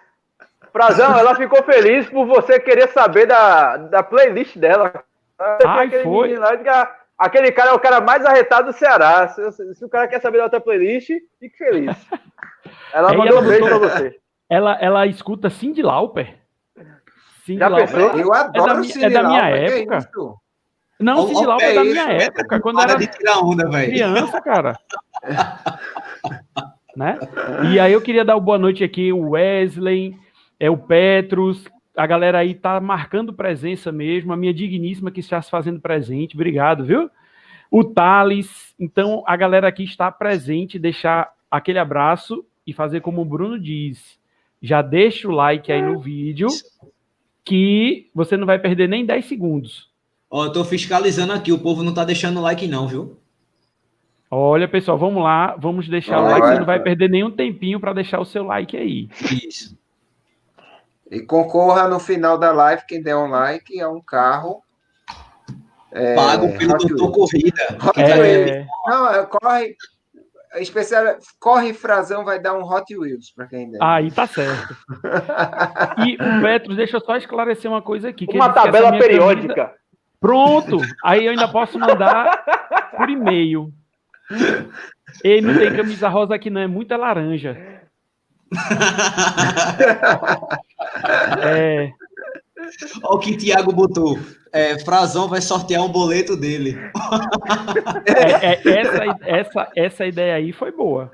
Frazão, ela ficou feliz por você querer saber da, da playlist dela. Ai, foi. Lá, aquele cara é o cara mais arretado do Ceará. Se, se o cara quer saber da outra playlist, fique feliz. Ela mandou ela um beijo pra você. Ela, ela escuta Cindy Lauper. Cindy Já Lauper. pensou? Eu adoro da o mi- Cindy é da minha Lauper, que época. Não, ó, Lauper é da minha época, quando era de tirar onda, velho. criança, cara. né? E aí eu queria dar boa noite aqui, o Wesley, é o Petrus, a galera aí tá marcando presença mesmo, a minha digníssima que está se fazendo presente, obrigado, viu? O Thales, então a galera aqui está presente, deixar aquele abraço e fazer como o Bruno diz, já deixa o like aí no vídeo, que você não vai perder nem 10 segundos. Ó, eu tô fiscalizando aqui, o povo não tá deixando like não, viu? Olha, pessoal, vamos lá, vamos deixar o like, você não vai perder nenhum tempinho para deixar o seu like aí. Isso. E concorra no final da live, quem der um like, a um carro. É, Pago pelo Hot doutor. Corrida. É, Não, é, corre. Especial, corre Frazão vai dar um Hot Wheels para quem der. aí tá certo. E o Petros, deixa eu só esclarecer uma coisa aqui. Uma tabela periódica. camisa- Pronto! Aí eu ainda posso mandar por e-mail. Ei, não tem camisa rosa aqui, não, é muita laranja. É, Olha o que Thiago botou. É, Frazão vai sortear um boleto dele. é, é, essa, essa, essa ideia aí foi boa.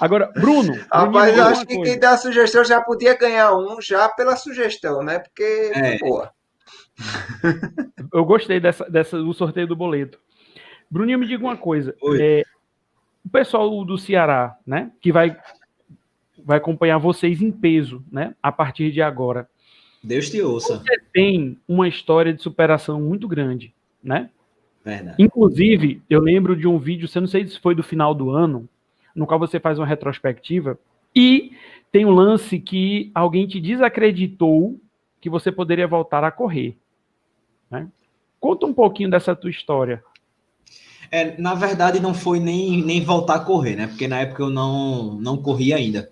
Agora, Bruno. Rapaz, eu acho que coisa. quem dá a sugestão já podia ganhar um já pela sugestão, né? Porque, É. pô, Eu gostei dessa, dessa, do sorteio do boleto. Bruninho, me diga uma coisa. Oi. É, o pessoal do Ceará, né, que vai, vai acompanhar vocês em peso, né, a partir de agora, Deus te ouça. tem uma história de superação muito grande, né? Verdade. Inclusive, eu lembro de um vídeo, você não sei se foi do final do ano, no qual você faz uma retrospectiva e tem um lance que alguém te desacreditou que você poderia voltar a correr. Né? Conta um pouquinho dessa tua história. É, na verdade, não foi nem, nem voltar a correr, né? Porque na época eu não, não corria ainda.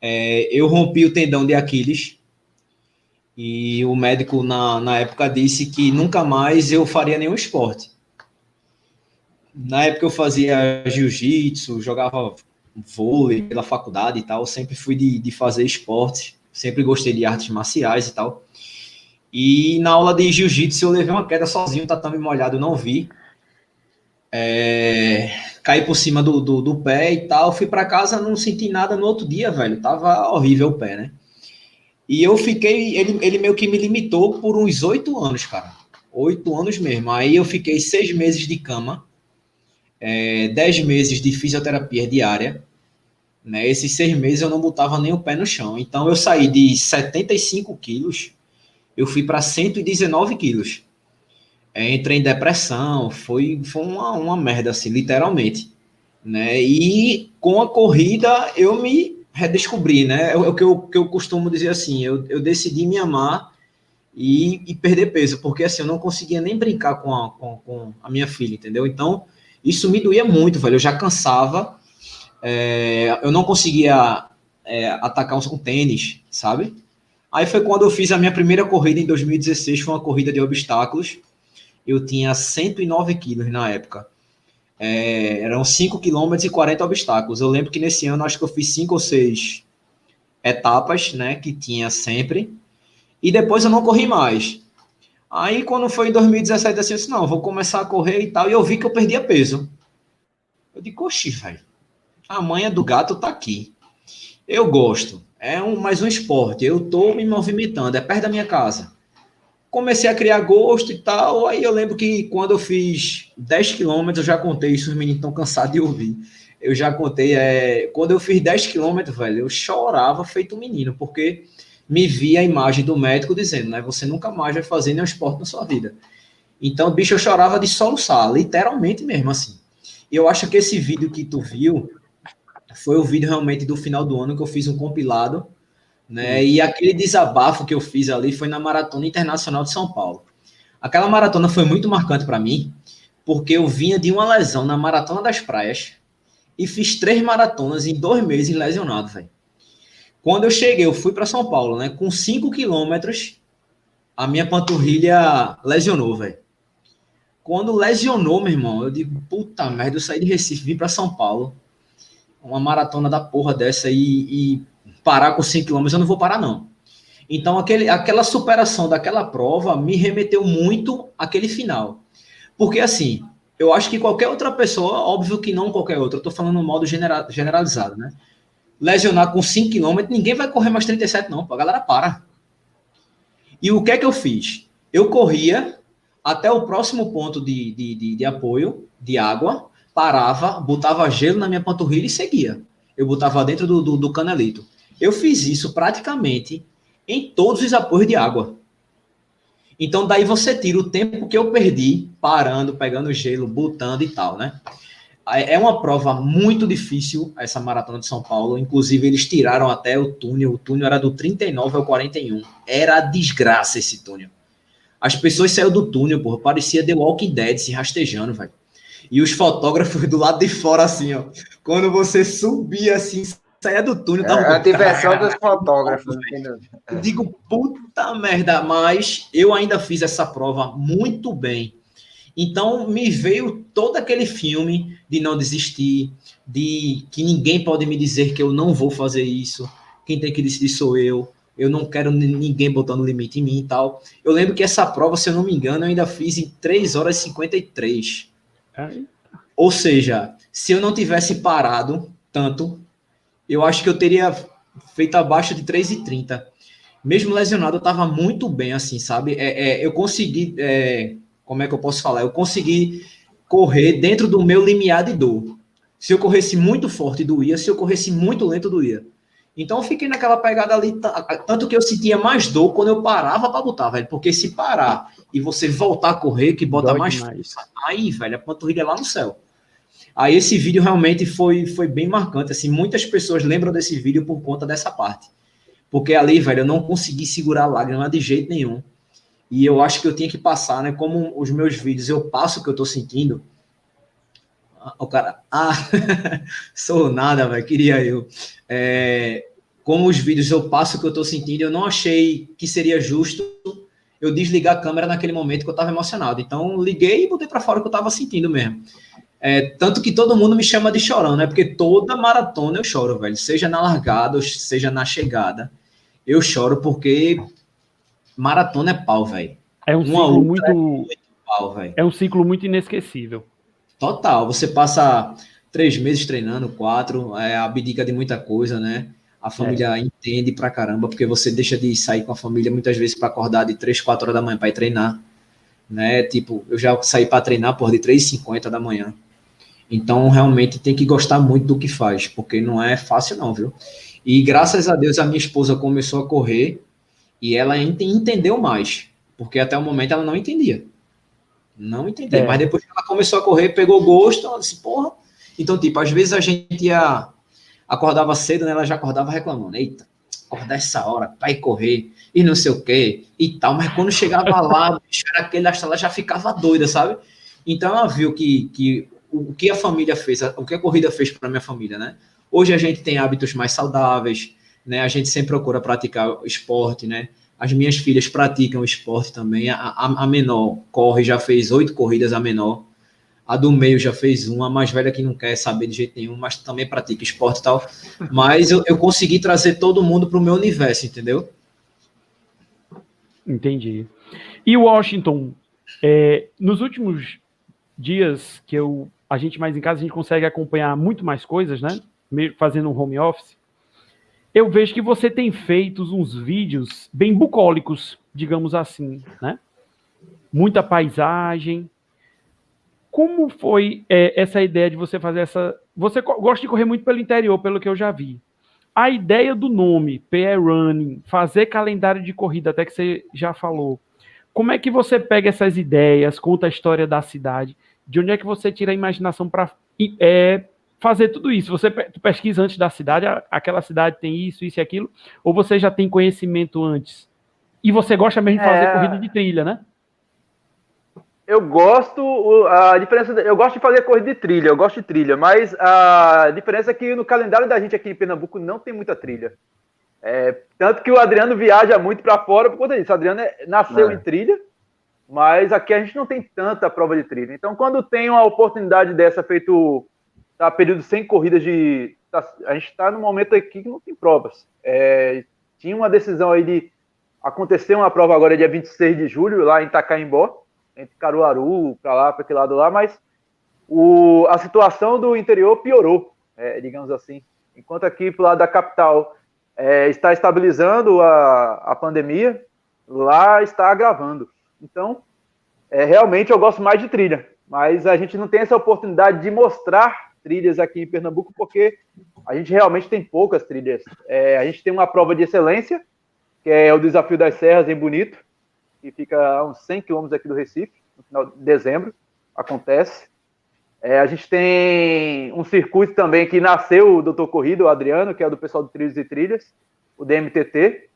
É, eu rompi o tendão de Aquiles e o médico na, na época disse que nunca mais eu faria nenhum esporte. Na época eu fazia jiu-jitsu, jogava vôlei pela faculdade e tal, sempre fui de, de fazer esporte, sempre gostei de artes marciais e tal. E na aula de jiu-jitsu eu levei uma queda sozinho, tatame molhado, não vi. É, caí por cima do, do, do pé e tal. Fui para casa, não senti nada no outro dia, velho. Tava horrível o pé, né? E eu fiquei. Ele, ele meio que me limitou por uns oito anos, cara. Oito anos mesmo. Aí eu fiquei seis meses de cama, é, dez meses de fisioterapia diária. Né? Esses seis meses eu não botava nem o pé no chão. Então eu saí de 75 quilos, eu fui para 119 quilos é, entrei em depressão, foi, foi uma, uma merda, assim, literalmente. Né? E com a corrida eu me redescobri, né? É o que eu, que eu costumo dizer assim, eu, eu decidi me amar e, e perder peso, porque assim, eu não conseguia nem brincar com a, com, com a minha filha, entendeu? Então, isso me doía muito, velho, eu já cansava, é, eu não conseguia é, atacar um, um tênis, sabe? Aí foi quando eu fiz a minha primeira corrida em 2016, foi uma corrida de obstáculos, eu tinha 109 quilos na época. É, eram 5 quilômetros e 40 obstáculos. Eu lembro que nesse ano acho que eu fiz 5 ou 6 etapas, né? Que tinha sempre. E depois eu não corri mais. Aí quando foi em 2017, assim, eu disse, não, vou começar a correr e tal. E eu vi que eu perdia peso. Eu digo, oxi, velho. A manha do gato tá aqui. Eu gosto. É um, mais um esporte. Eu tô me movimentando. É perto da minha casa comecei a criar gosto e tal. Aí eu lembro que quando eu fiz 10 quilômetros, eu já contei isso, os meninos estão cansados de ouvir. Eu já contei, é, quando eu fiz 10 quilômetros, velho, eu chorava feito um menino, porque me via a imagem do médico dizendo, né, você nunca mais vai fazer nenhum esporte na sua vida. Então, bicho, eu chorava de soluçar, literalmente mesmo, assim. Eu acho que esse vídeo que tu viu foi o vídeo realmente do final do ano que eu fiz um compilado né? E aquele desabafo que eu fiz ali foi na Maratona Internacional de São Paulo. Aquela maratona foi muito marcante para mim, porque eu vinha de uma lesão na Maratona das Praias e fiz três maratonas em dois meses lesionado, velho. Quando eu cheguei, eu fui para São Paulo, né? Com cinco quilômetros, a minha panturrilha lesionou, velho. Quando lesionou, meu irmão, eu digo, puta merda, eu saí de Recife, vim para São Paulo, uma maratona da porra dessa e, e parar com 5 km, eu não vou parar, não. Então, aquele, aquela superação daquela prova me remeteu muito àquele final. Porque, assim, eu acho que qualquer outra pessoa, óbvio que não qualquer outra, eu tô falando no modo genera, generalizado, né? Lesionar com 5 km, ninguém vai correr mais 37, não. A galera para. E o que é que eu fiz? Eu corria até o próximo ponto de, de, de, de apoio, de água, parava, botava gelo na minha panturrilha e seguia. Eu botava dentro do, do, do canalito. Eu fiz isso praticamente em todos os apoios de água. Então, daí você tira o tempo que eu perdi parando, pegando gelo, botando e tal, né? É uma prova muito difícil, essa maratona de São Paulo. Inclusive, eles tiraram até o túnel. O túnel era do 39 ao 41. Era desgraça esse túnel. As pessoas saíram do túnel, porra. Parecia The Walking Dead se rastejando, velho. E os fotógrafos do lado de fora, assim, ó. Quando você subia assim, saía do túnel. Tava... É a diversão dos fotógrafos. Eu digo, puta merda, mas eu ainda fiz essa prova muito bem. Então me veio todo aquele filme de não desistir, de que ninguém pode me dizer que eu não vou fazer isso. Quem tem que decidir sou eu. Eu não quero ninguém botando limite em mim e tal. Eu lembro que essa prova, se eu não me engano, eu ainda fiz em 3 horas e 53. Ou seja, se eu não tivesse parado tanto, eu acho que eu teria feito abaixo de 3,30. Mesmo lesionado, eu estava muito bem, assim, sabe? É, é, eu consegui, é, como é que eu posso falar? Eu consegui correr dentro do meu limiar de dor. Se eu corresse muito forte, doía. Se eu corresse muito lento, doía. Então eu fiquei naquela pegada ali, tanto que eu sentia mais dor quando eu parava para botar, velho. Porque se parar e você voltar a correr, que bota Dói mais força, aí, velho, a panturrilha é lá no céu. Aí esse vídeo realmente foi, foi bem marcante. Assim, muitas pessoas lembram desse vídeo por conta dessa parte. Porque ali, velho, eu não consegui segurar a lágrima de jeito nenhum. E eu acho que eu tinha que passar, né? Como os meus vídeos eu passo o que eu tô sentindo. O cara, ah, sou nada, velho, queria eu. É, como os vídeos eu passo o que eu tô sentindo, eu não achei que seria justo eu desligar a câmera naquele momento que eu tava emocionado. Então, liguei e botei para fora o que eu tava sentindo mesmo. É, tanto que todo mundo me chama de chorão, né? Porque toda maratona eu choro, velho. Seja na largada, seja na chegada. Eu choro porque maratona é pau, velho. É um Uma ciclo muito... É, muito pau, é um ciclo muito inesquecível. Total. Você passa três meses treinando, quatro, é, abdica de muita coisa, né? A família é. entende pra caramba, porque você deixa de sair com a família muitas vezes para acordar de três, quatro horas da manhã para ir treinar. Né? Tipo, eu já saí para treinar por de 3h50 da manhã. Então, realmente tem que gostar muito do que faz, porque não é fácil, não, viu? E graças a Deus a minha esposa começou a correr e ela entendeu mais, porque até o momento ela não entendia. Não entendia. É. Mas depois que ela começou a correr, pegou gosto, ela disse, porra. Então, tipo, às vezes a gente ia. Acordava cedo, né? Ela já acordava reclamando. Eita, acordar essa hora, vai correr, e não sei o quê, e tal. Mas quando chegava lá, bicho, era aquele, ela já ficava doida, sabe? Então ela viu que, que o que a família fez, o que a corrida fez para minha família, né? Hoje a gente tem hábitos mais saudáveis, né? A gente sempre procura praticar esporte, né? As minhas filhas praticam esporte também. A, a, a menor corre, já fez oito corridas a menor. A do meio já fez uma, a mais velha que não quer saber de jeito nenhum, mas também pratica esporte e tal. Mas eu, eu consegui trazer todo mundo para o meu universo, entendeu? Entendi. E Washington, é, nos últimos dias que eu a gente mais em casa, a gente consegue acompanhar muito mais coisas, né? Fazendo um home office. Eu vejo que você tem feito uns vídeos bem bucólicos, digamos assim, né? Muita paisagem. Como foi é, essa ideia de você fazer essa. Você gosta de correr muito pelo interior, pelo que eu já vi. A ideia do nome, PR Running, fazer calendário de corrida, até que você já falou. Como é que você pega essas ideias, conta a história da cidade? de onde é que você tira a imaginação para é, fazer tudo isso? Você pesquisa antes da cidade, aquela cidade tem isso, isso e aquilo, ou você já tem conhecimento antes? E você gosta mesmo de fazer é... corrida de trilha, né? Eu gosto, a diferença, eu gosto de fazer corrida de trilha, eu gosto de trilha, mas a diferença é que no calendário da gente aqui em Pernambuco não tem muita trilha. É, tanto que o Adriano viaja muito para fora por conta disso. O Adriano é, nasceu é. em trilha, mas aqui a gente não tem tanta prova de trilha. Então, quando tem uma oportunidade dessa, feito tá, período sem corridas de. Tá, a gente está no momento aqui que não tem provas. É, tinha uma decisão aí de Aconteceu uma prova agora dia 26 de julho, lá em Itacaimbó, entre Caruaru, para lá, para aquele lado lá, mas o, a situação do interior piorou, é, digamos assim. Enquanto aqui para lado da capital é, está estabilizando a, a pandemia, lá está agravando. Então, é, realmente eu gosto mais de trilha, mas a gente não tem essa oportunidade de mostrar trilhas aqui em Pernambuco porque a gente realmente tem poucas trilhas. É, a gente tem uma prova de excelência, que é o Desafio das Serras em Bonito, que fica a uns 100 quilômetros aqui do Recife, no final de dezembro, acontece. É, a gente tem um circuito também que nasceu o Doutor Corrido, o Adriano, que é do pessoal do Trilhos e Trilhas, o DMTT.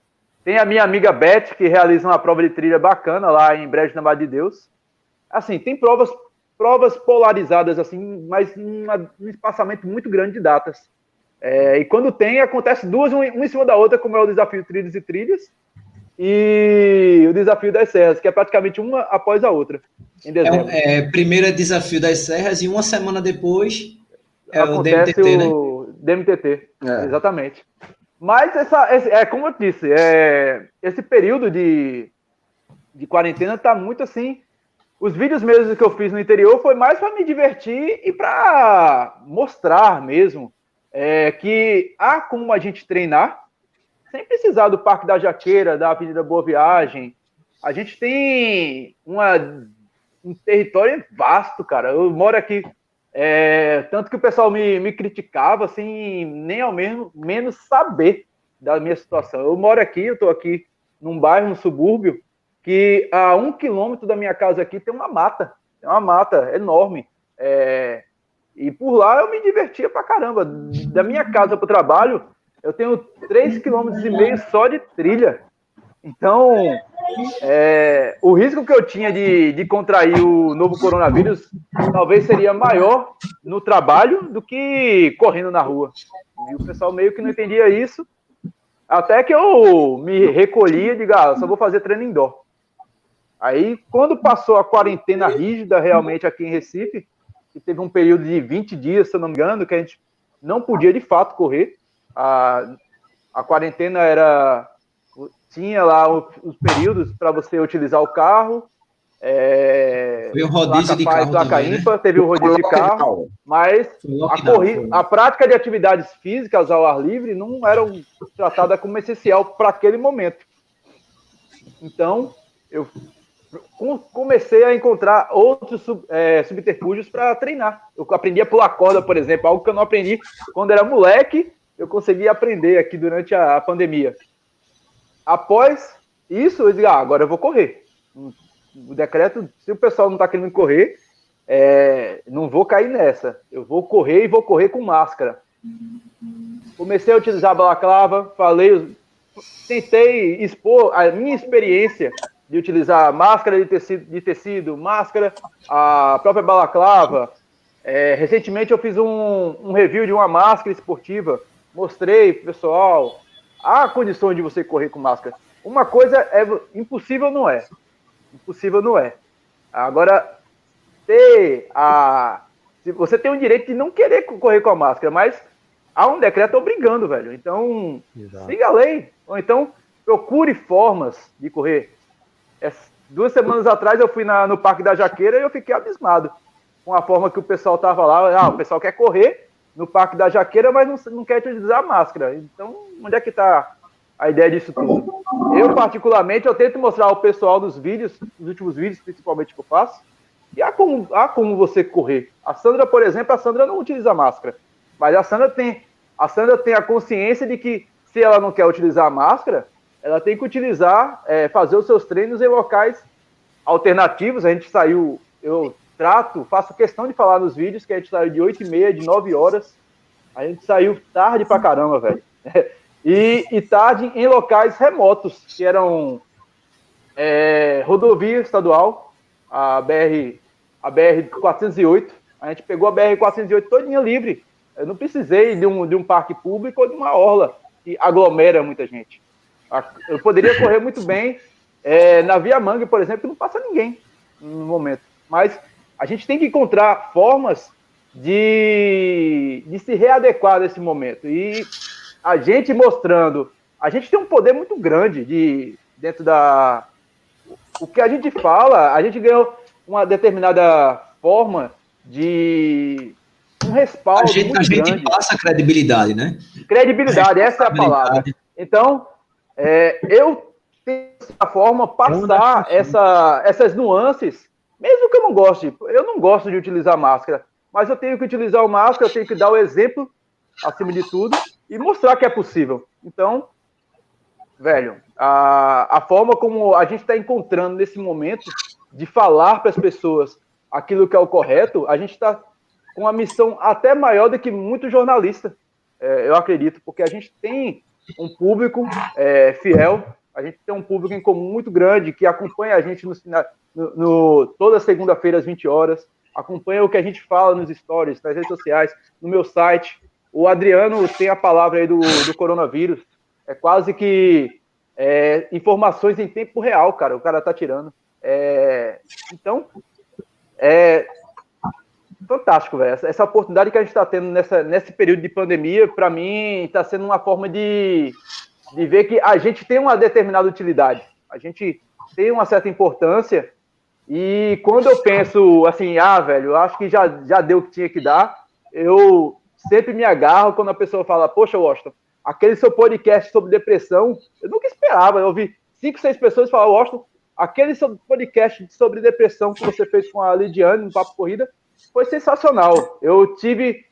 Tem a minha amiga Beth, que realiza uma prova de trilha bacana lá em Brejo na Mar de Deus. Assim, tem provas provas polarizadas, assim, mas uma, um espaçamento muito grande de datas. É, e quando tem, acontece duas, um, em cima da outra, como é o desafio Trilhos e Trilhas, e o desafio das serras, que é praticamente uma após a outra, em dezembro. É, é primeiro é desafio das serras e uma semana depois é Acontece o DMTT, né? o DMTT, é. exatamente. Mas essa, esse, é como eu disse, é, esse período de, de quarentena está muito assim. Os vídeos mesmo que eu fiz no interior foi mais para me divertir e para mostrar mesmo é, que há como a gente treinar sem precisar do Parque da Jaqueira, da Avenida Boa Viagem. A gente tem uma, um território vasto, cara. Eu moro aqui. É, tanto que o pessoal me, me criticava, assim, nem ao menos, menos saber da minha situação. Eu moro aqui, eu estou aqui num bairro, no subúrbio, que a um quilômetro da minha casa aqui tem uma mata. Tem uma mata enorme. É, e por lá eu me divertia pra caramba. Da minha casa para o trabalho, eu tenho 3,5 km só de trilha. Então, é, o risco que eu tinha de, de contrair o novo coronavírus talvez seria maior no trabalho do que correndo na rua. E o pessoal meio que não entendia isso. Até que eu me recolhia e digo, ah, só vou fazer treino indoor. Aí, quando passou a quarentena rígida realmente aqui em Recife, que teve um período de 20 dias, se eu não me engano, que a gente não podia de fato correr, a, a quarentena era tinha lá os períodos para você utilizar o carro. É, Foi um rodízio de carro placa também, ímpar, né? teve o um rodízio de carro, mas a, corrida, a prática de atividades físicas ao ar livre não era tratada como essencial para aquele momento. Então, eu comecei a encontrar outros sub, é, subterfúgios para treinar. Eu aprendi a pular corda, por exemplo, algo que eu não aprendi quando era moleque eu consegui aprender aqui durante a, a pandemia. Após isso, eu disse, ah, agora eu vou correr. O decreto, se o pessoal não está querendo correr, é, não vou cair nessa. Eu vou correr e vou correr com máscara. Comecei a utilizar a balaclava, falei, tentei expor a minha experiência de utilizar máscara de tecido, de tecido máscara, a própria balaclava. É, recentemente eu fiz um, um review de uma máscara esportiva mostrei pessoal, há condições de você correr com máscara. Uma coisa é impossível não é. Impossível não é. Agora ter a você tem o direito de não querer correr com a máscara, mas há um decreto obrigando, velho. Então, Exato. siga a lei. Ou então, procure formas de correr. Duas semanas atrás eu fui na, no Parque da Jaqueira e eu fiquei abismado com a forma que o pessoal tava lá. Ah, o pessoal quer correr, no Parque da Jaqueira, mas não, não quer utilizar a máscara. Então, onde é que está a ideia disso tudo? Eu, particularmente, eu tento mostrar ao pessoal dos vídeos, nos últimos vídeos, principalmente que eu faço, e há como, há como você correr. A Sandra, por exemplo, a Sandra não utiliza máscara, mas a Sandra tem a Sandra tem a consciência de que se ela não quer utilizar a máscara, ela tem que utilizar, é, fazer os seus treinos em locais alternativos. A gente saiu, eu trato, faço questão de falar nos vídeos que a gente saiu de 8 e meia, de 9 horas. A gente saiu tarde pra caramba, velho. E, e tarde em locais remotos, que eram é, rodovia estadual, a BR, a BR 408. A gente pegou a BR 408 todinha livre. Eu não precisei de um, de um parque público ou de uma orla que aglomera muita gente. Eu poderia correr muito bem é, na Via Mangue, por exemplo, que não passa ninguém no momento. Mas a gente tem que encontrar formas de, de se readequar nesse momento. E a gente mostrando, a gente tem um poder muito grande de, dentro da. O que a gente fala, a gente ganhou uma determinada forma de um respaldo. A gente, a gente passa credibilidade, né? Credibilidade, essa é a palavra. Então, é, eu tenho essa forma passar essa, essas nuances, mesmo que eu não goste. Eu não gosto de utilizar máscara, mas eu tenho que utilizar o máscara, eu tenho que dar o exemplo acima de tudo e mostrar que é possível. Então, velho, a, a forma como a gente está encontrando nesse momento de falar para as pessoas aquilo que é o correto, a gente está com uma missão até maior do que muito jornalista, é, eu acredito, porque a gente tem um público é, fiel, a gente tem um público em comum muito grande que acompanha a gente no, no, no toda segunda-feira às 20 horas, acompanha o que a gente fala nos stories, nas redes sociais, no meu site. O Adriano tem a palavra aí do, do coronavírus. É quase que é, informações em tempo real, cara. O cara tá tirando. É, então, é fantástico, velho. Essa, essa, oportunidade que a gente está tendo nessa, nesse período de pandemia, para mim, está sendo uma forma de, de ver que a gente tem uma determinada utilidade. A gente tem uma certa importância. E quando eu penso assim, ah, velho, eu acho que já, já deu o que tinha que dar, eu sempre me agarro quando a pessoa fala, poxa, Washington, aquele seu podcast sobre depressão, eu nunca esperava. Eu ouvi cinco, seis pessoas falar, Washington, aquele seu podcast sobre depressão que você fez com a Lidiane no Papo Corrida foi sensacional. Eu tive,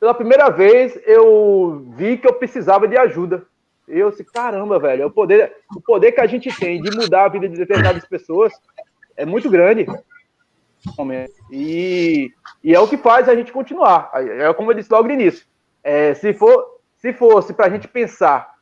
pela primeira vez, eu vi que eu precisava de ajuda. Eu disse, caramba, velho, o poder, o poder que a gente tem de mudar a vida de determinadas pessoas é muito grande. E, e é o que faz a gente continuar. É como eu disse logo no início. É, se, for, se fosse para a gente pensar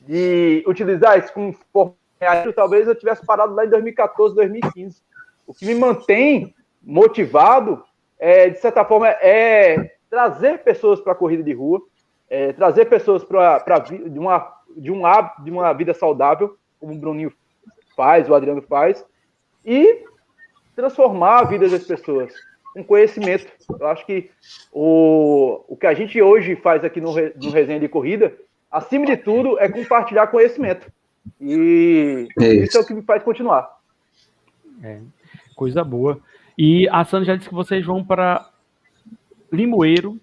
de utilizar isso como formato, talvez eu tivesse parado lá em 2014, 2015. O que me mantém motivado, é, de certa forma, é trazer pessoas para a corrida de rua, é, trazer pessoas para de uma, de, um, de uma vida saudável, como o Bruninho faz, o Adriano faz, e transformar a vida das pessoas com conhecimento. Eu acho que o, o que a gente hoje faz aqui no, no Resenha de Corrida, acima de tudo, é compartilhar conhecimento. E é isso. isso. é o que me faz continuar. É, coisa boa. E a Sandra já disse que vocês vão para Limoeiro,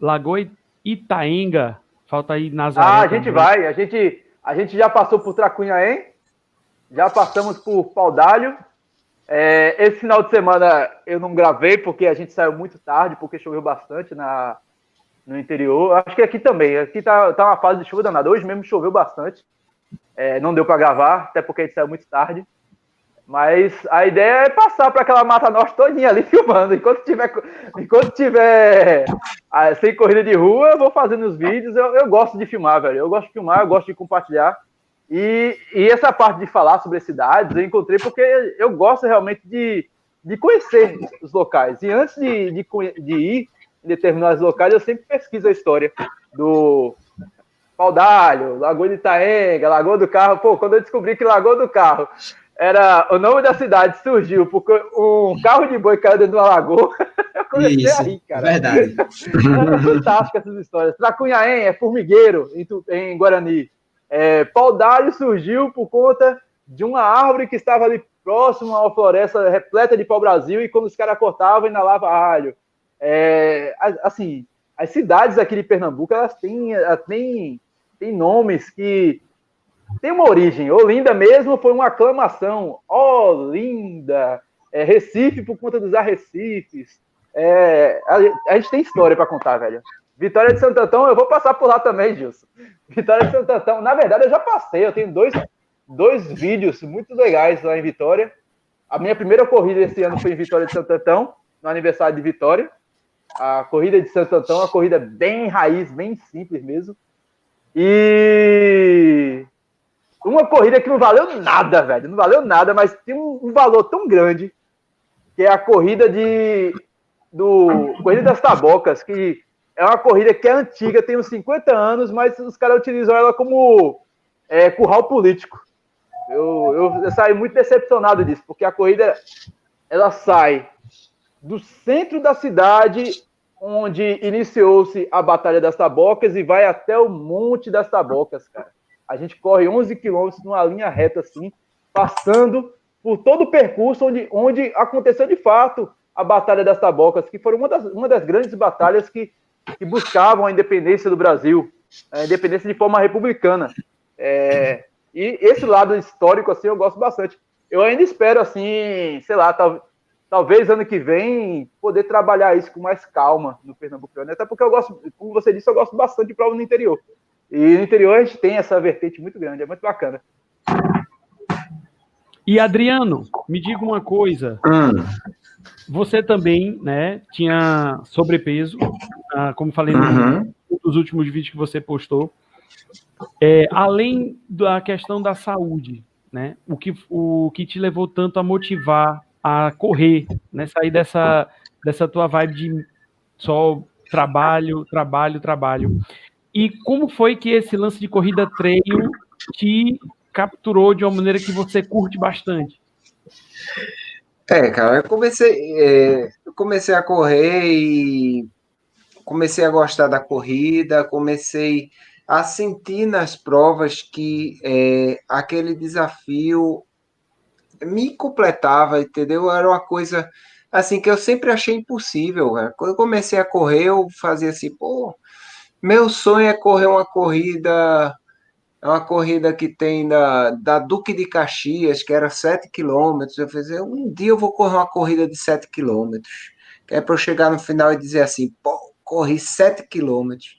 Lagoa Itaenga. Falta aí Nazaré. Ah, a gente também. vai. A gente, a gente já passou por Tracunhaém, já passamos por Paudalho, é, esse final de semana eu não gravei porque a gente saiu muito tarde, porque choveu bastante na, no interior. Acho que aqui também. Aqui tá, tá uma fase de chuva danada. Hoje mesmo choveu bastante. É, não deu para gravar, até porque a gente saiu muito tarde. Mas a ideia é passar para aquela Mata Norte todinha ali filmando. Enquanto tiver, enquanto tiver ah, sem corrida de rua, eu vou fazendo os vídeos. Eu, eu gosto de filmar, velho. Eu gosto de filmar, eu gosto de compartilhar. E, e, essa parte de falar sobre as cidades eu encontrei porque eu gosto realmente de, de conhecer os locais. E antes de, de, de ir em determinados locais, eu sempre pesquiso a história do Paudalho, Lagoa de Itaenga, Lagoa do Carro. Pô, quando eu descobri que Lagoa do Carro era o nome da cidade surgiu porque um carro de boi caiu dentro de uma lagoa. Eu comecei Isso, a rir, cara. Verdade. Era fantástico essas histórias. Tracunhaém é formigueiro em, em Guarani. É, Paudalho surgiu por conta de uma árvore que estava ali próximo a uma floresta repleta de pau-brasil e quando os caras cortavam, inalava alho. É, assim, as cidades aqui de Pernambuco, elas têm, elas têm, têm nomes que têm uma origem. Olinda mesmo foi uma aclamação. Olinda! É, Recife por conta dos arrecifes. É, a, a gente tem história para contar, velho. Vitória de Santo Antão, eu vou passar por lá também, Gilson. Vitória de Santo Antão, na verdade eu já passei, eu tenho dois, dois vídeos muito legais lá em Vitória. A minha primeira corrida esse ano foi em Vitória de Santo Antão, no aniversário de Vitória. A corrida de Santo Antão, uma corrida bem raiz, bem simples mesmo. E uma corrida que não valeu nada, velho, não valeu nada, mas tem um, um valor tão grande que é a corrida de do corrida das Tabocas, que é uma corrida que é antiga, tem uns 50 anos, mas os caras utilizam ela como é, curral político. Eu, eu, eu saí muito decepcionado disso, porque a corrida ela sai do centro da cidade, onde iniciou-se a Batalha das Tabocas, e vai até o Monte das Tabocas, cara. A gente corre 11 quilômetros numa linha reta assim, passando por todo o percurso onde, onde aconteceu de fato a Batalha das Tabocas, que foi uma das, uma das grandes batalhas que, que buscavam a independência do Brasil, a independência de forma republicana. É, e esse lado histórico, assim, eu gosto bastante. Eu ainda espero, assim, sei lá, tal, talvez ano que vem poder trabalhar isso com mais calma no Pernambuco. Até porque eu gosto, como você disse, eu gosto bastante de prova no interior. E no interior a gente tem essa vertente muito grande, é muito bacana. E Adriano, me diga uma coisa. Hum. Você também, né, tinha sobrepeso, ah, como falei uhum. nos últimos vídeos que você postou. É, além da questão da saúde, né, o que, o que te levou tanto a motivar a correr, né, sair dessa, dessa tua vibe de só trabalho, trabalho, trabalho. E como foi que esse lance de corrida treino te capturou de uma maneira que você curte bastante? É, cara, eu comecei, é, eu comecei a correr e comecei a gostar da corrida, comecei a sentir nas provas que é, aquele desafio me completava, entendeu? Era uma coisa assim que eu sempre achei impossível. Cara. Quando eu comecei a correr, eu fazia assim, pô, meu sonho é correr uma corrida é uma corrida que tem da, da Duque de Caxias, que era 7 quilômetros. Eu falei, um dia eu vou correr uma corrida de 7 quilômetros. Que é para eu chegar no final e dizer assim, pô, corri 7 quilômetros.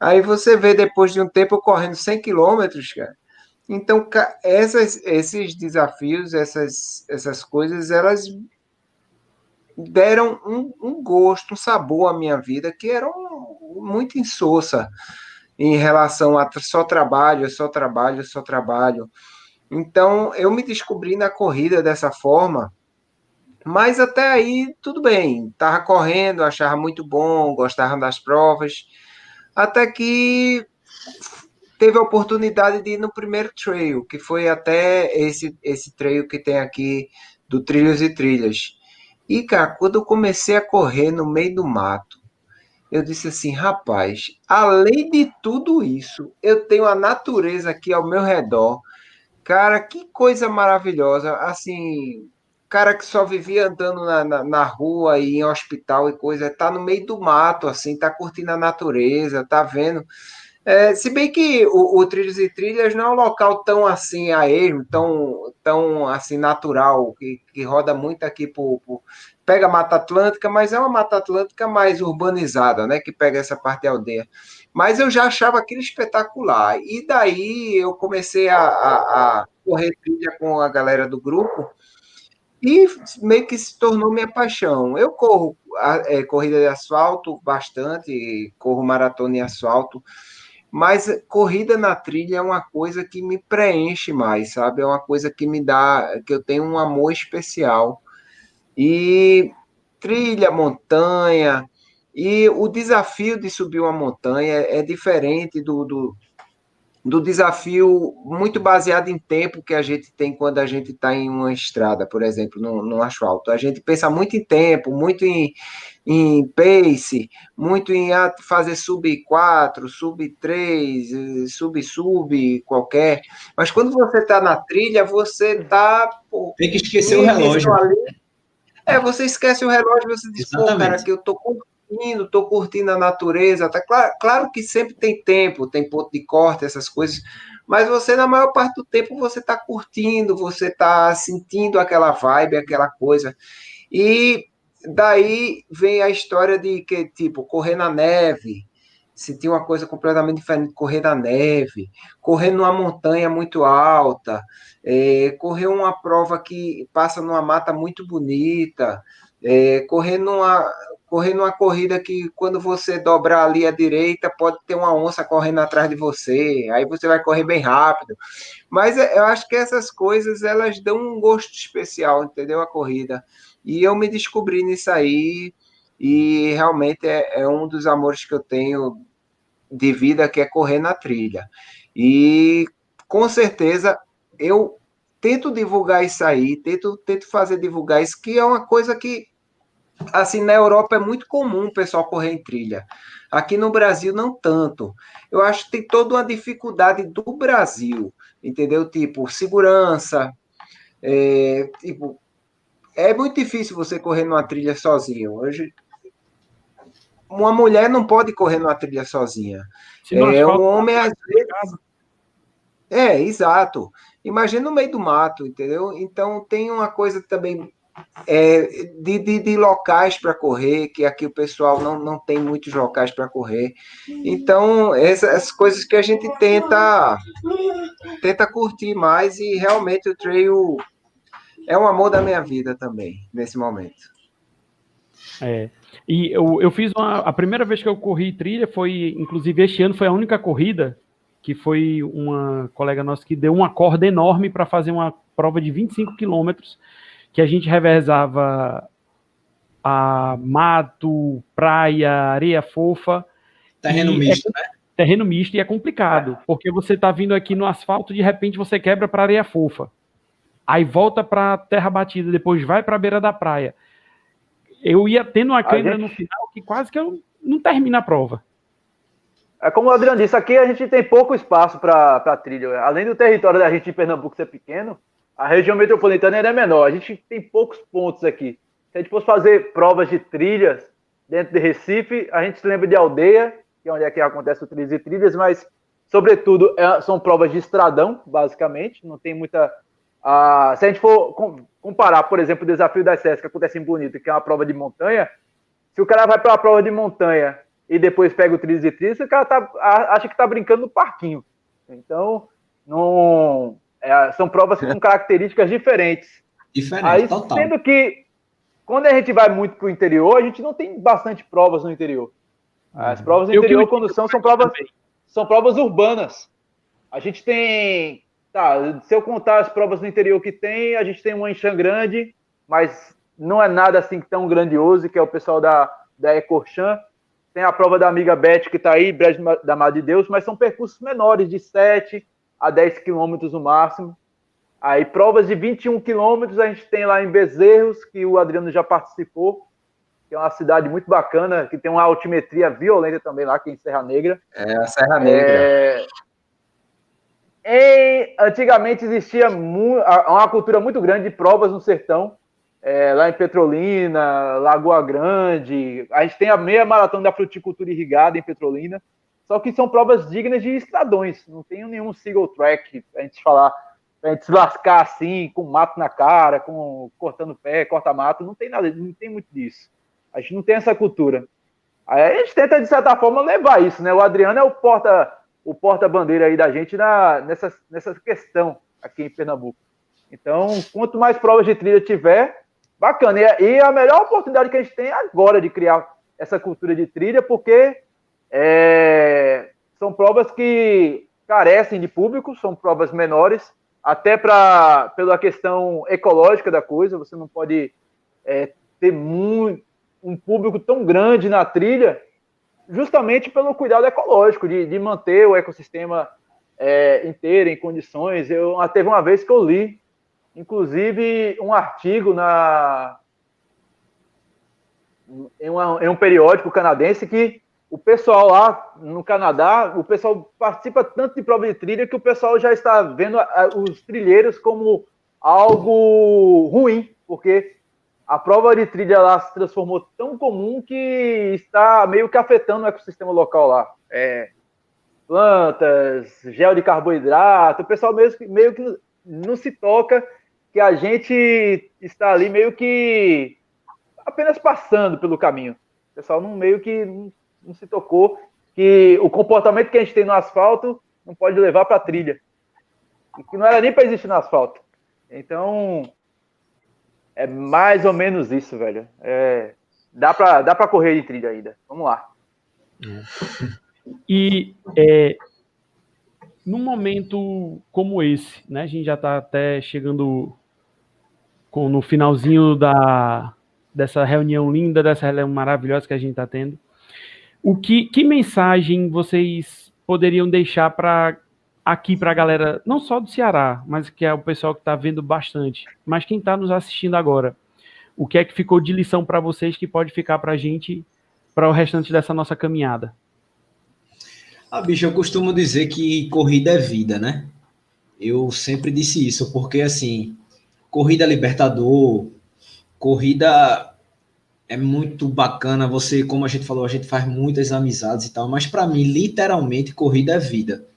Aí você vê depois de um tempo correndo 100 quilômetros, cara. Então, essas, esses desafios, essas, essas coisas, elas deram um, um gosto, um sabor à minha vida que era um, muito insossa em relação a só trabalho, só trabalho, só trabalho. Então, eu me descobri na corrida dessa forma, mas até aí tudo bem, estava correndo, achava muito bom, gostava das provas, até que teve a oportunidade de ir no primeiro trail, que foi até esse, esse trail que tem aqui do Trilhos e Trilhas. E, cara, quando eu comecei a correr no meio do mato, eu disse assim, rapaz, além de tudo isso, eu tenho a natureza aqui ao meu redor. Cara, que coisa maravilhosa. Assim, cara que só vivia andando na, na, na, rua e em hospital e coisa, tá no meio do mato, assim, tá curtindo a natureza, tá vendo. É, se bem que o, o Trilhos e Trilhas não é um local tão assim a tão, tão assim natural, que, que roda muito aqui por, por pega a Mata Atlântica, mas é uma Mata Atlântica mais urbanizada, né? Que pega essa parte da aldeia. Mas eu já achava aquilo espetacular. E daí eu comecei a, a, a correr trilha com a galera do grupo e meio que se tornou minha paixão. Eu corro é, corrida de asfalto bastante, corro maratona em asfalto, mas corrida na trilha é uma coisa que me preenche mais, sabe? É uma coisa que me dá, que eu tenho um amor especial. E trilha, montanha, e o desafio de subir uma montanha é diferente do, do, do desafio muito baseado em tempo que a gente tem quando a gente está em uma estrada, por exemplo, no, no asfalto. A gente pensa muito em tempo, muito em, em pace, muito em ah, fazer sub 4, sub 3, sub sub qualquer. Mas quando você está na trilha, você está. Tem que esquecer o relógio. Ali, é, você esquece o relógio, você diz, Exatamente. pô, cara, que eu tô curtindo, tô curtindo a natureza. Tá claro, claro que sempre tem tempo, tem ponto de corte, essas coisas, mas você, na maior parte do tempo, você tá curtindo, você tá sentindo aquela vibe, aquela coisa. E daí vem a história de que, tipo, correr na neve, sentir uma coisa completamente diferente, correr na neve, correr numa montanha muito alta, é, correr uma prova que passa numa mata muito bonita, é, correr, numa, correr numa corrida que quando você dobrar ali à direita pode ter uma onça correndo atrás de você, aí você vai correr bem rápido. Mas é, eu acho que essas coisas elas dão um gosto especial, entendeu? A corrida. E eu me descobri nisso aí, e realmente é, é um dos amores que eu tenho de vida que é correr na trilha. E com certeza eu tento divulgar isso aí, tento, tento fazer divulgar isso, que é uma coisa que assim, na Europa é muito comum o pessoal correr em trilha. Aqui no Brasil, não tanto. Eu acho que tem toda uma dificuldade do Brasil, entendeu? Tipo, segurança, é, tipo, é muito difícil você correr numa trilha sozinho. Hoje, uma mulher não pode correr numa trilha sozinha. É, um homem, às vezes... É, exato. Imagina no meio do mato, entendeu? Então, tem uma coisa também é, de, de, de, locais para correr, que aqui o pessoal não, não tem muitos locais para correr. Então, essas coisas que a gente tenta tenta curtir mais e realmente o trail é um amor da minha vida também, nesse momento. É. E eu, eu fiz uma. A primeira vez que eu corri trilha foi, inclusive, este ano foi a única corrida que foi uma colega nossa que deu uma corda enorme para fazer uma prova de 25 quilômetros que a gente revezava a mato, praia, areia fofa. Terreno misto, é, né? Terreno misto e é complicado, porque você está vindo aqui no asfalto, de repente você quebra para areia fofa. Aí volta para terra batida, depois vai para a beira da praia. Eu ia tendo uma câmera gente... no final que quase que eu não termino a prova. É como o Adriano disse, aqui a gente tem pouco espaço para trilha. Além do território da gente em Pernambuco ser pequeno, a região metropolitana é menor. A gente tem poucos pontos aqui. Se a gente fosse fazer provas de trilhas dentro de Recife, a gente se lembra de aldeia, que é onde é que acontece o trilhas e trilhas, mas, sobretudo, é, são provas de estradão, basicamente. Não tem muita. Ah, se a gente for comparar, por exemplo, o desafio das SES, que acontece em Bonito, que é uma prova de montanha, se o cara vai para uma prova de montanha e depois pega o trilhos e trilhas, o cara tá, acha que está brincando no parquinho. Então, não é, são provas com características diferentes. Diferente, Aí, total. Sendo que, quando a gente vai muito para o interior, a gente não tem bastante provas no interior. As provas no interior, quando são, são provas, são provas urbanas. A gente tem. Tá, se eu contar as provas no interior que tem, a gente tem uma em Xangrande, mas não é nada assim tão grandioso, que é o pessoal da, da Ecorchan. Tem a prova da amiga Beth, que está aí, Brejo da Mar de Deus, mas são percursos menores, de 7, a 10 quilômetros no máximo. Aí provas de 21 quilômetros a gente tem lá em Bezerros, que o Adriano já participou, que é uma cidade muito bacana, que tem uma altimetria violenta também lá, que é em Serra Negra. É, a Serra Negra. É... E, antigamente existia uma cultura muito grande de provas no sertão, é, lá em Petrolina, Lagoa Grande. A gente tem a meia maratona da fruticultura irrigada em Petrolina. Só que são provas dignas de estradões. Não tem nenhum single track a gente falar, a gente se lascar assim, com mato na cara, com cortando pé, corta mato. Não tem nada, não tem muito disso. A gente não tem essa cultura. Aí a gente tenta, de certa forma, levar isso, né? O Adriano é o porta o porta-bandeira aí da gente na, nessa, nessa questão aqui em Pernambuco. Então, quanto mais provas de trilha tiver, bacana. E, a melhor oportunidade que a gente tem agora de criar essa cultura de trilha, porque é, são provas que carecem de público, são provas menores, até pra, pela questão ecológica da coisa, você não pode é, ter muito, um público tão grande na trilha, justamente pelo cuidado ecológico, de, de manter o ecossistema é, inteiro em condições. Eu teve uma vez que eu li, inclusive, um artigo na em, uma, em um periódico canadense que o pessoal lá no Canadá, o pessoal participa tanto de prova de trilha que o pessoal já está vendo os trilheiros como algo ruim, porque a prova de trilha lá se transformou tão comum que está meio que afetando o ecossistema local lá. É, plantas, gel de carboidrato, o pessoal mesmo, meio que não se toca que a gente está ali meio que apenas passando pelo caminho. O pessoal não meio que não se tocou que o comportamento que a gente tem no asfalto não pode levar para a trilha. E que não era nem para existir no asfalto. Então, é mais ou menos isso, velho. É, dá para dá correr de trilha ainda. Vamos lá. E é, num momento como esse, né? A gente já está até chegando com, no finalzinho da, dessa reunião linda, dessa reunião maravilhosa que a gente está tendo. O que, que mensagem vocês poderiam deixar para aqui para a galera, não só do Ceará, mas que é o pessoal que está vendo bastante, mas quem está nos assistindo agora? o que é que ficou de lição para vocês que pode ficar para a gente para o restante dessa nossa caminhada? Ah, bicho, eu costumo dizer que corrida é vida, né? Eu sempre disse isso, porque assim, corrida libertador, corrida é muito bacana. Você, como a gente falou, a gente faz muitas amizades e tal, mas para mim, literalmente, corrida é vida.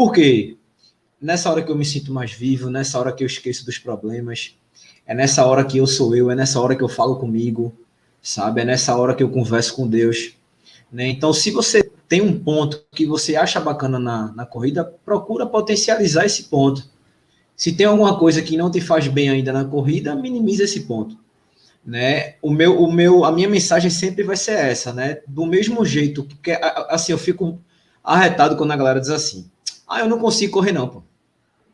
Por quê? Nessa hora que eu me sinto mais vivo, nessa hora que eu esqueço dos problemas, é nessa hora que eu sou eu, é nessa hora que eu falo comigo, sabe? É nessa hora que eu converso com Deus. Né? Então, se você tem um ponto que você acha bacana na, na corrida, procura potencializar esse ponto. Se tem alguma coisa que não te faz bem ainda na corrida, minimize esse ponto. Né? O meu, o meu, a minha mensagem sempre vai ser essa, né? Do mesmo jeito que assim eu fico arretado quando a galera diz assim: "Ah, eu não consigo correr não, pô.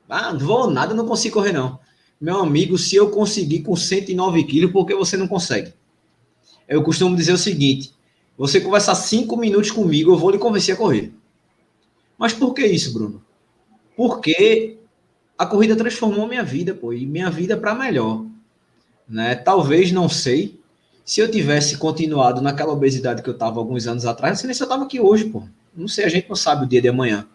Ah, não vou nada, não consigo correr não". Meu amigo, se eu conseguir com 109 quilos, por que você não consegue? Eu costumo dizer o seguinte: você conversar cinco minutos comigo, eu vou lhe convencer a correr. Mas por que isso, Bruno? Porque a corrida transformou minha vida, pô, e minha vida para melhor. Né? Talvez, não sei, se eu tivesse continuado naquela obesidade que eu estava alguns anos atrás, não sei nem se eu estava aqui hoje, pô. Não sei, a gente não sabe o dia de amanhã.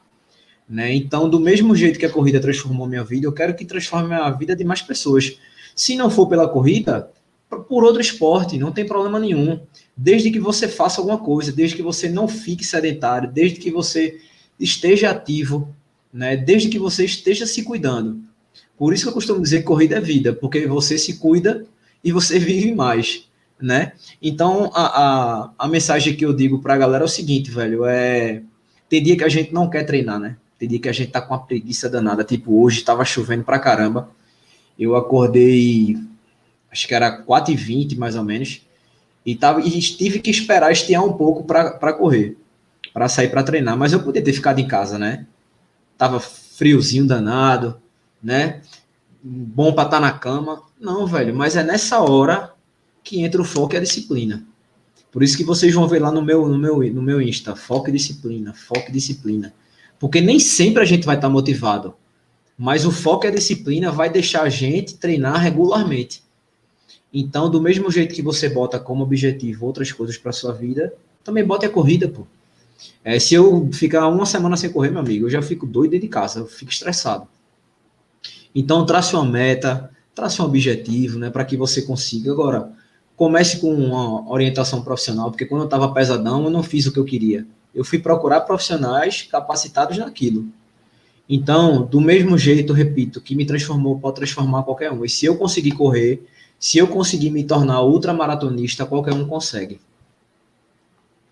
Né? Então, do mesmo jeito que a corrida transformou minha vida, eu quero que transforme a vida de mais pessoas. Se não for pela corrida, por outro esporte, não tem problema nenhum. Desde que você faça alguma coisa, desde que você não fique sedentário, desde que você esteja ativo, né? desde que você esteja se cuidando. Por isso que eu costumo dizer que corrida é vida, porque você se cuida e você vive mais, né? Então, a, a, a mensagem que eu digo para a galera é o seguinte, velho, é... Tem dia que a gente não quer treinar, né? Tem dia que a gente tá com uma preguiça danada, tipo hoje, estava chovendo pra caramba, eu acordei acho que era 4h20 mais ou menos, e, tava, e tive que esperar estiar um pouco para correr, para sair para treinar, mas eu podia ter ficado em casa, né? Tava friozinho danado, né? Bom para estar tá na cama. Não, velho, mas é nessa hora que entra o foco e a disciplina. Por isso que vocês vão ver lá no meu, no meu, no meu Insta, foco e disciplina, foco e disciplina. Porque nem sempre a gente vai estar tá motivado, mas o foco e a disciplina vai deixar a gente treinar regularmente. Então, do mesmo jeito que você bota como objetivo outras coisas para sua vida, também bota a corrida, pô. É, se eu ficar uma semana sem correr, meu amigo, eu já fico doido de casa, eu fico estressado. Então, trace uma meta, trace um objetivo, né, para que você consiga. Agora, comece com uma orientação profissional, porque quando eu estava pesadão, eu não fiz o que eu queria. Eu fui procurar profissionais capacitados naquilo. Então, do mesmo jeito, repito, que me transformou pode transformar qualquer um. E se eu conseguir correr, se eu conseguir me tornar ultramaratonista, qualquer um consegue.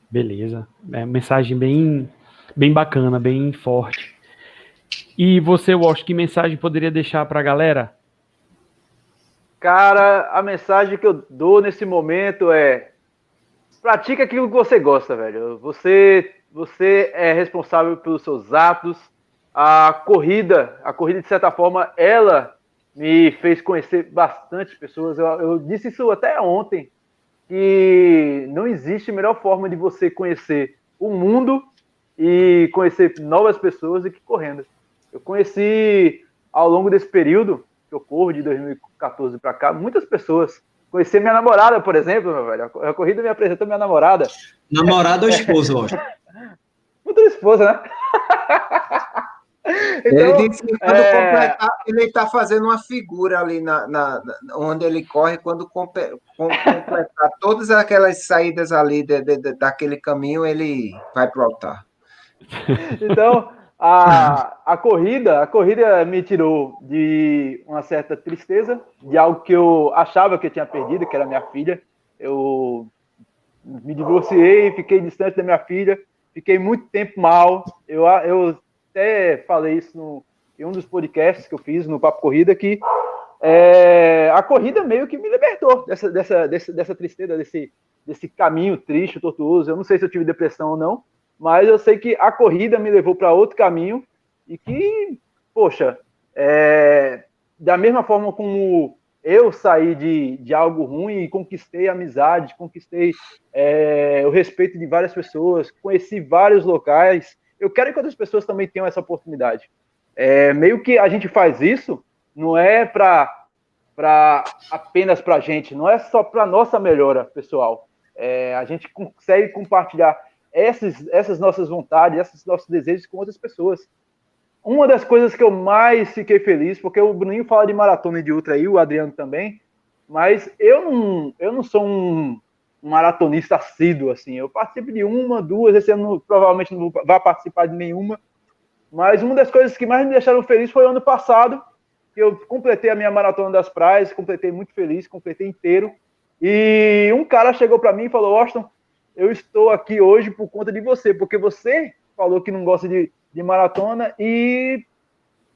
Beleza. É uma mensagem bem, bem bacana, bem forte. E você, Wash, que mensagem poderia deixar para a galera? Cara, a mensagem que eu dou nesse momento é: pratica aquilo que você gosta, velho. Você, você é responsável pelos seus atos. A corrida, a corrida de certa forma, ela me fez conhecer bastante pessoas. Eu, eu, disse isso até ontem, que não existe melhor forma de você conhecer o mundo e conhecer novas pessoas do que correndo. Eu conheci ao longo desse período que eu corro de 2014 para cá, muitas pessoas. Conheci minha namorada, por exemplo, meu velho. A corrida me apresentou minha namorada. Namorada ou esposa, acho? Futura esposa, né? Então, ele disse que quando é... completar, ele está fazendo uma figura ali na, na, na, onde ele corre, quando completar todas aquelas saídas ali de, de, de, daquele caminho, ele vai para o altar. Então, a, a corrida, a corrida me tirou de uma certa tristeza, de algo que eu achava que eu tinha perdido, que era minha filha. Eu me divorciei, fiquei distante da minha filha, fiquei muito tempo mal. Eu, eu até falei isso no, em um dos podcasts que eu fiz no Papo Corrida, que é, a corrida meio que me libertou dessa, dessa, dessa, dessa tristeza, desse, desse caminho triste, tortuoso. Eu não sei se eu tive depressão ou não, mas eu sei que a corrida me levou para outro caminho e que, poxa, é, da mesma forma como eu saí de, de algo ruim e conquistei amizade, conquistei é, o respeito de várias pessoas, conheci vários locais, eu quero que outras pessoas também tenham essa oportunidade. É, meio que a gente faz isso, não é para apenas para a gente, não é só para nossa melhora, pessoal. É, a gente consegue compartilhar essas, nossas vontades, esses nossos desejos com outras pessoas. Uma das coisas que eu mais fiquei feliz, porque o Bruninho fala de maratona e de ultra aí, o Adriano também, mas eu não, eu não sou um, maratonista assíduo, assim. Eu participo de uma, duas, esse ano provavelmente não vou participar de nenhuma. Mas uma das coisas que mais me deixaram feliz foi ano passado, que eu completei a minha maratona das praias, completei muito feliz, completei inteiro. E um cara chegou para mim e falou: Austin, eu estou aqui hoje por conta de você, porque você falou que não gosta de, de maratona e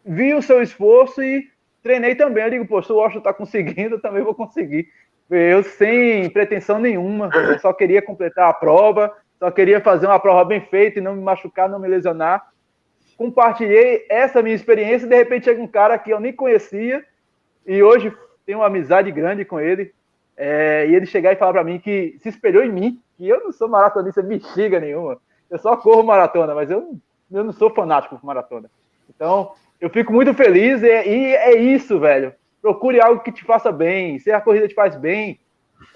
vi o seu esforço e treinei também. Eu digo, pô, se o Washington está conseguindo, eu também vou conseguir. Eu sem pretensão nenhuma, eu só queria completar a prova, só queria fazer uma prova bem feita e não me machucar, não me lesionar. Compartilhei essa minha experiência e de repente chega um cara que eu nem conhecia e hoje tenho uma amizade grande com ele. É, e ele chegar e falar para mim que se espelhou em mim, que eu não sou maratonista bexiga nenhuma. Eu só corro maratona, mas eu, eu não sou fanático por maratona. Então, eu fico muito feliz e, e é isso, velho. Procure algo que te faça bem. Se a corrida te faz bem,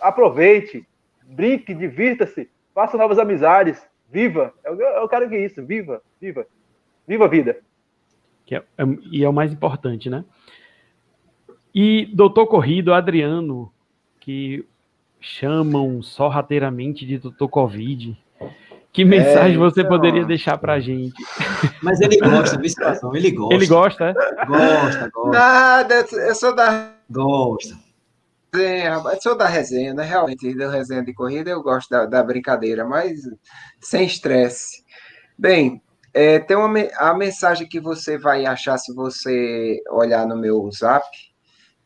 aproveite, brinque, divirta-se, faça novas amizades, viva. Eu, eu quero que isso, viva, viva. Viva a vida. É, é, e é o mais importante, né? E doutor Corrido, Adriano, que chamam sorrateiramente de doutor Covid, que mensagem é, você então... poderia deixar pra gente? Mas ele gosta, visitação, ele gosta. Ele gosta, é? Gosta, gosta. Nada, eu sou da. Gosta. Sim, eu sou da resenha, né? Realmente, da resenha de corrida, eu gosto da, da brincadeira, mas sem estresse. Bem, é, tem uma a mensagem que você vai achar se você olhar no meu zap.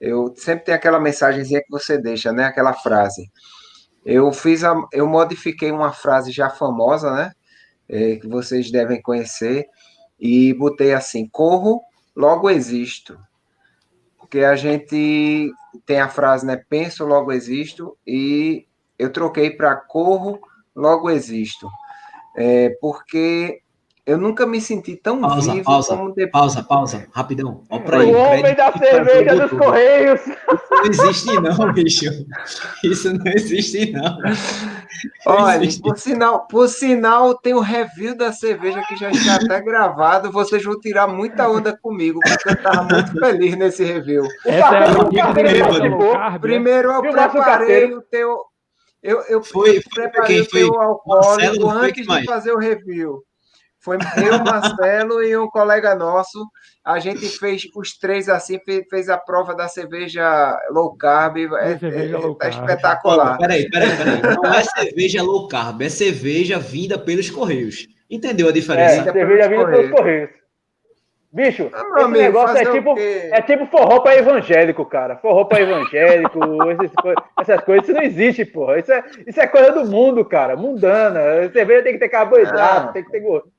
Eu sempre tem aquela mensagenzinha que você deixa, né? Aquela frase. Eu fiz a, eu modifiquei uma frase já famosa, né? É, que vocês devem conhecer e botei assim: corro, logo existo. Porque a gente tem a frase, né? Penso, logo existo e eu troquei para corro, logo existo. É, porque eu nunca me senti tão pausa, vivo pausa, como depois. Pausa, pausa, rapidão. Ó pra o homem da cerveja dos Correios. Isso não existe, não, bicho. Isso não existe, não. Olha, existe. por sinal, por sinal, tem o um review da cerveja que já está até gravado. Vocês vão tirar muita onda comigo, porque eu estava muito feliz nesse review. Essa é a primeiro, primeiro eu preparei o teu. Eu, eu, foi, eu preparei o teu alcoólico antes de fazer o review. Foi eu, Marcelo e um colega nosso. A gente fez os três assim, fez a prova da cerveja low carb. É, cerveja é, low tá carb. espetacular. Peraí, peraí, peraí. Não é cerveja low carb, é cerveja vinda pelos Correios. Entendeu a diferença? É, cerveja vinda pelos Correios. Bicho, ah, esse amigo, negócio é tipo, é tipo forró para evangélico, cara. Forró para evangélico, essas coisas, isso não existe, porra. Isso é, isso é coisa do mundo, cara, mundana. Cerveja tem que ter carboidrato, ah. tem que ter gosto.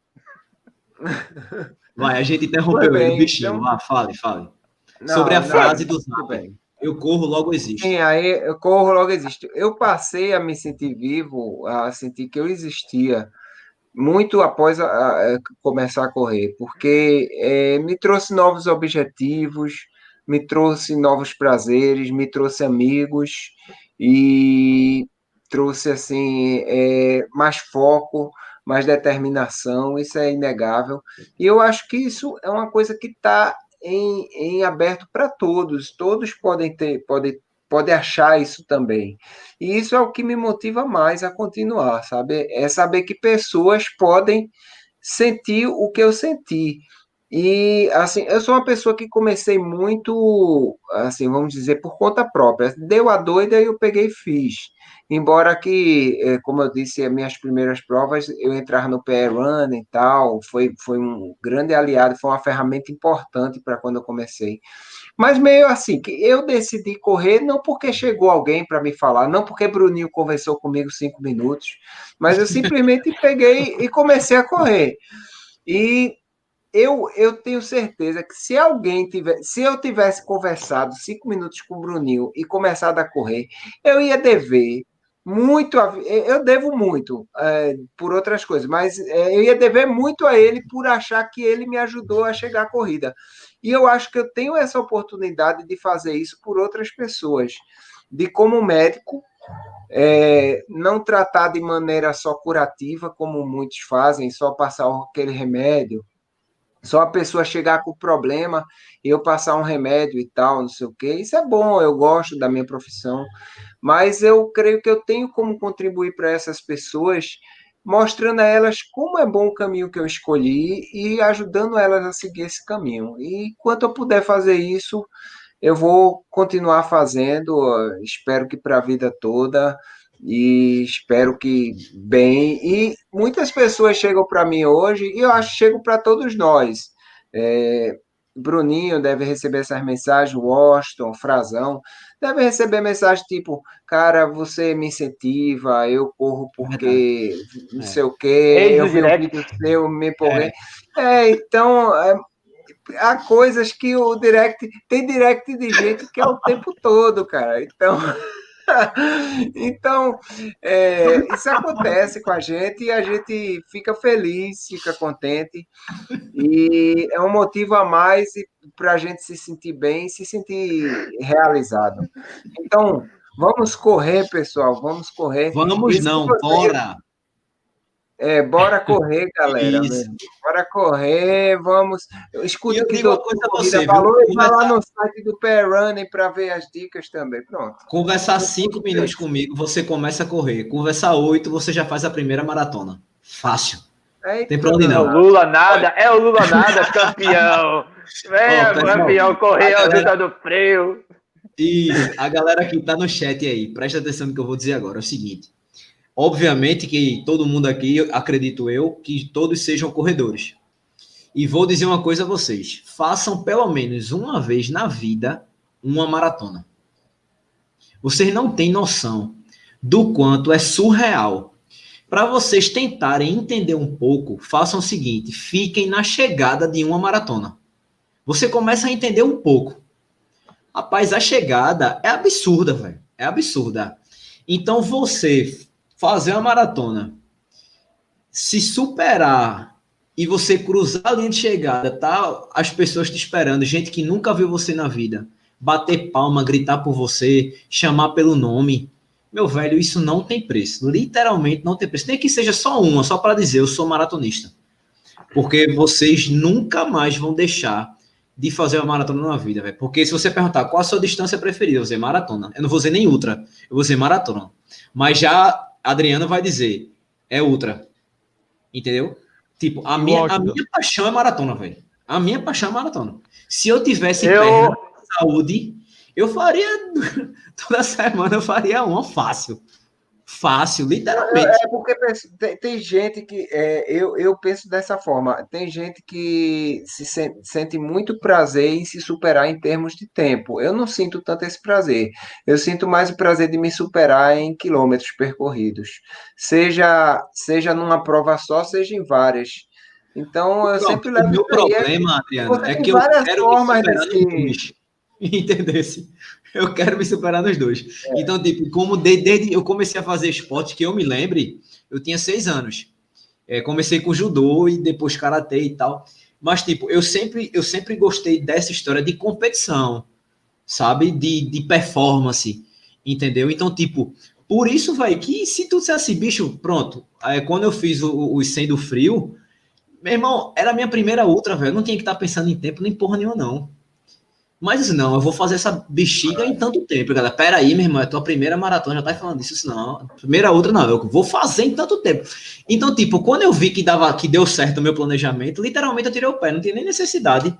Vai, a gente interrompeu ele, bichinho. Então... Ah, fale, fale. Não, Sobre a não, frase do Zap. Eu corro, logo existe. Sim, aí eu corro, logo existe. Eu passei a me sentir vivo, a sentir que eu existia muito após a, a, a começar a correr, porque é, me trouxe novos objetivos, me trouxe novos prazeres, me trouxe amigos e trouxe assim é, mais foco mais determinação, isso é inegável. E eu acho que isso é uma coisa que está em, em aberto para todos, todos podem ter, podem, podem achar isso também. E isso é o que me motiva mais a continuar, sabe? É saber que pessoas podem sentir o que eu senti. E assim, eu sou uma pessoa que comecei muito, assim, vamos dizer, por conta própria. Deu a doida e eu peguei e fiz. Embora que, é, como eu disse, as minhas primeiras provas, eu entrar no PR Run e tal, foi, foi um grande aliado, foi uma ferramenta importante para quando eu comecei. Mas meio assim, que eu decidi correr não porque chegou alguém para me falar, não porque Bruninho conversou comigo cinco minutos, mas eu simplesmente peguei e comecei a correr. E eu, eu tenho certeza que se alguém tivesse, se eu tivesse conversado cinco minutos com o Bruninho e começado a correr, eu ia dever muito. A, eu devo muito é, por outras coisas, mas é, eu ia dever muito a ele por achar que ele me ajudou a chegar à corrida. E eu acho que eu tenho essa oportunidade de fazer isso por outras pessoas. De como médico, é, não tratar de maneira só curativa, como muitos fazem, só passar aquele remédio, só a pessoa chegar com o problema e eu passar um remédio e tal, não sei o quê. Isso é bom, eu gosto da minha profissão, mas eu creio que eu tenho como contribuir para essas pessoas, mostrando a elas como é bom o caminho que eu escolhi e ajudando elas a seguir esse caminho. E quanto eu puder fazer isso, eu vou continuar fazendo, espero que para a vida toda e espero que bem. E muitas pessoas chegam para mim hoje, e eu acho que chegam para todos nós. É, Bruninho deve receber essas mensagens, Washington, Frazão, deve receber mensagem tipo, cara, você me incentiva, eu corro porque não é. sei o quê, eu vi um vídeo seu, me empolguei. É. é, então, é, há coisas que o direct, tem direct de gente que é o tempo todo, cara, então... então, é, isso acontece com a gente e a gente fica feliz, fica contente, e é um motivo a mais para a gente se sentir bem, se sentir realizado. Então, vamos correr, pessoal, vamos correr. Vamos isso não, bora! É, bora correr, galera. Bora correr, vamos. Escuta o que o doutor você, falou e vai lá no site do Pé Running para ver as dicas também. Pronto. Conversar cinco minutos comigo, você começa a correr. Conversar oito, você já faz a primeira maratona. Fácil. É, Tem pra onde não. O Lula nada, é o Lula nada, campeão. É, oh, campeão, correu a vida do freio. E a galera que tá no chat aí, presta atenção no que eu vou dizer agora. É o seguinte. Obviamente que todo mundo aqui, acredito eu, que todos sejam corredores. E vou dizer uma coisa a vocês: façam pelo menos uma vez na vida uma maratona. Vocês não têm noção do quanto é surreal. Para vocês tentarem entender um pouco, façam o seguinte: fiquem na chegada de uma maratona. Você começa a entender um pouco. Rapaz, a chegada é absurda, velho. É absurda. Então você fazer uma maratona, se superar e você cruzar a linha de chegada, tá? As pessoas te esperando, gente que nunca viu você na vida, bater palma, gritar por você, chamar pelo nome. Meu velho, isso não tem preço. Literalmente não tem preço. Nem que seja só uma, só para dizer, eu sou maratonista. Porque vocês nunca mais vão deixar de fazer uma maratona na vida, velho. Porque se você perguntar qual a sua distância preferida, eu vou dizer maratona. Eu não vou dizer nem ultra, eu vou dizer maratona. Mas já Adriano vai dizer, é ultra. Entendeu? Tipo, a minha, a minha paixão é maratona, velho. A minha paixão é maratona. Se eu tivesse eu... perna, saúde, eu faria toda semana eu faria uma fácil. Fácil, literalmente. É, é porque tem, tem gente que. É, eu, eu penso dessa forma. Tem gente que se sente, sente muito prazer em se superar em termos de tempo. Eu não sinto tanto esse prazer. Eu sinto mais o prazer de me superar em quilômetros percorridos. Seja, seja numa prova só, seja em várias. Então, eu sempre levo. O meu problema, Adriano, é que eu quero formas me de... Entendesse? eu quero me superar nos dois. É. Então, tipo, como desde, desde, eu comecei a fazer esporte, que eu me lembre, eu tinha seis anos. É, comecei com judô e depois karatê e tal. Mas, tipo, eu sempre, eu sempre gostei dessa história de competição, sabe? De, de performance, entendeu? Então, tipo, por isso, vai que se tu dissesse, bicho, pronto, é, quando eu fiz o, o 100 do frio, meu irmão, era a minha primeira ultra, velho. Eu não tinha que estar pensando em tempo nem porra nenhuma, não. Mas não, eu vou fazer essa bexiga em tanto tempo, galera. Pera aí, meu irmão, é tua primeira maratona, já tá falando disso, não. Primeira outra, não, eu vou fazer em tanto tempo. Então, tipo, quando eu vi que dava, que deu certo o meu planejamento, literalmente eu tirei o pé, não tinha nem necessidade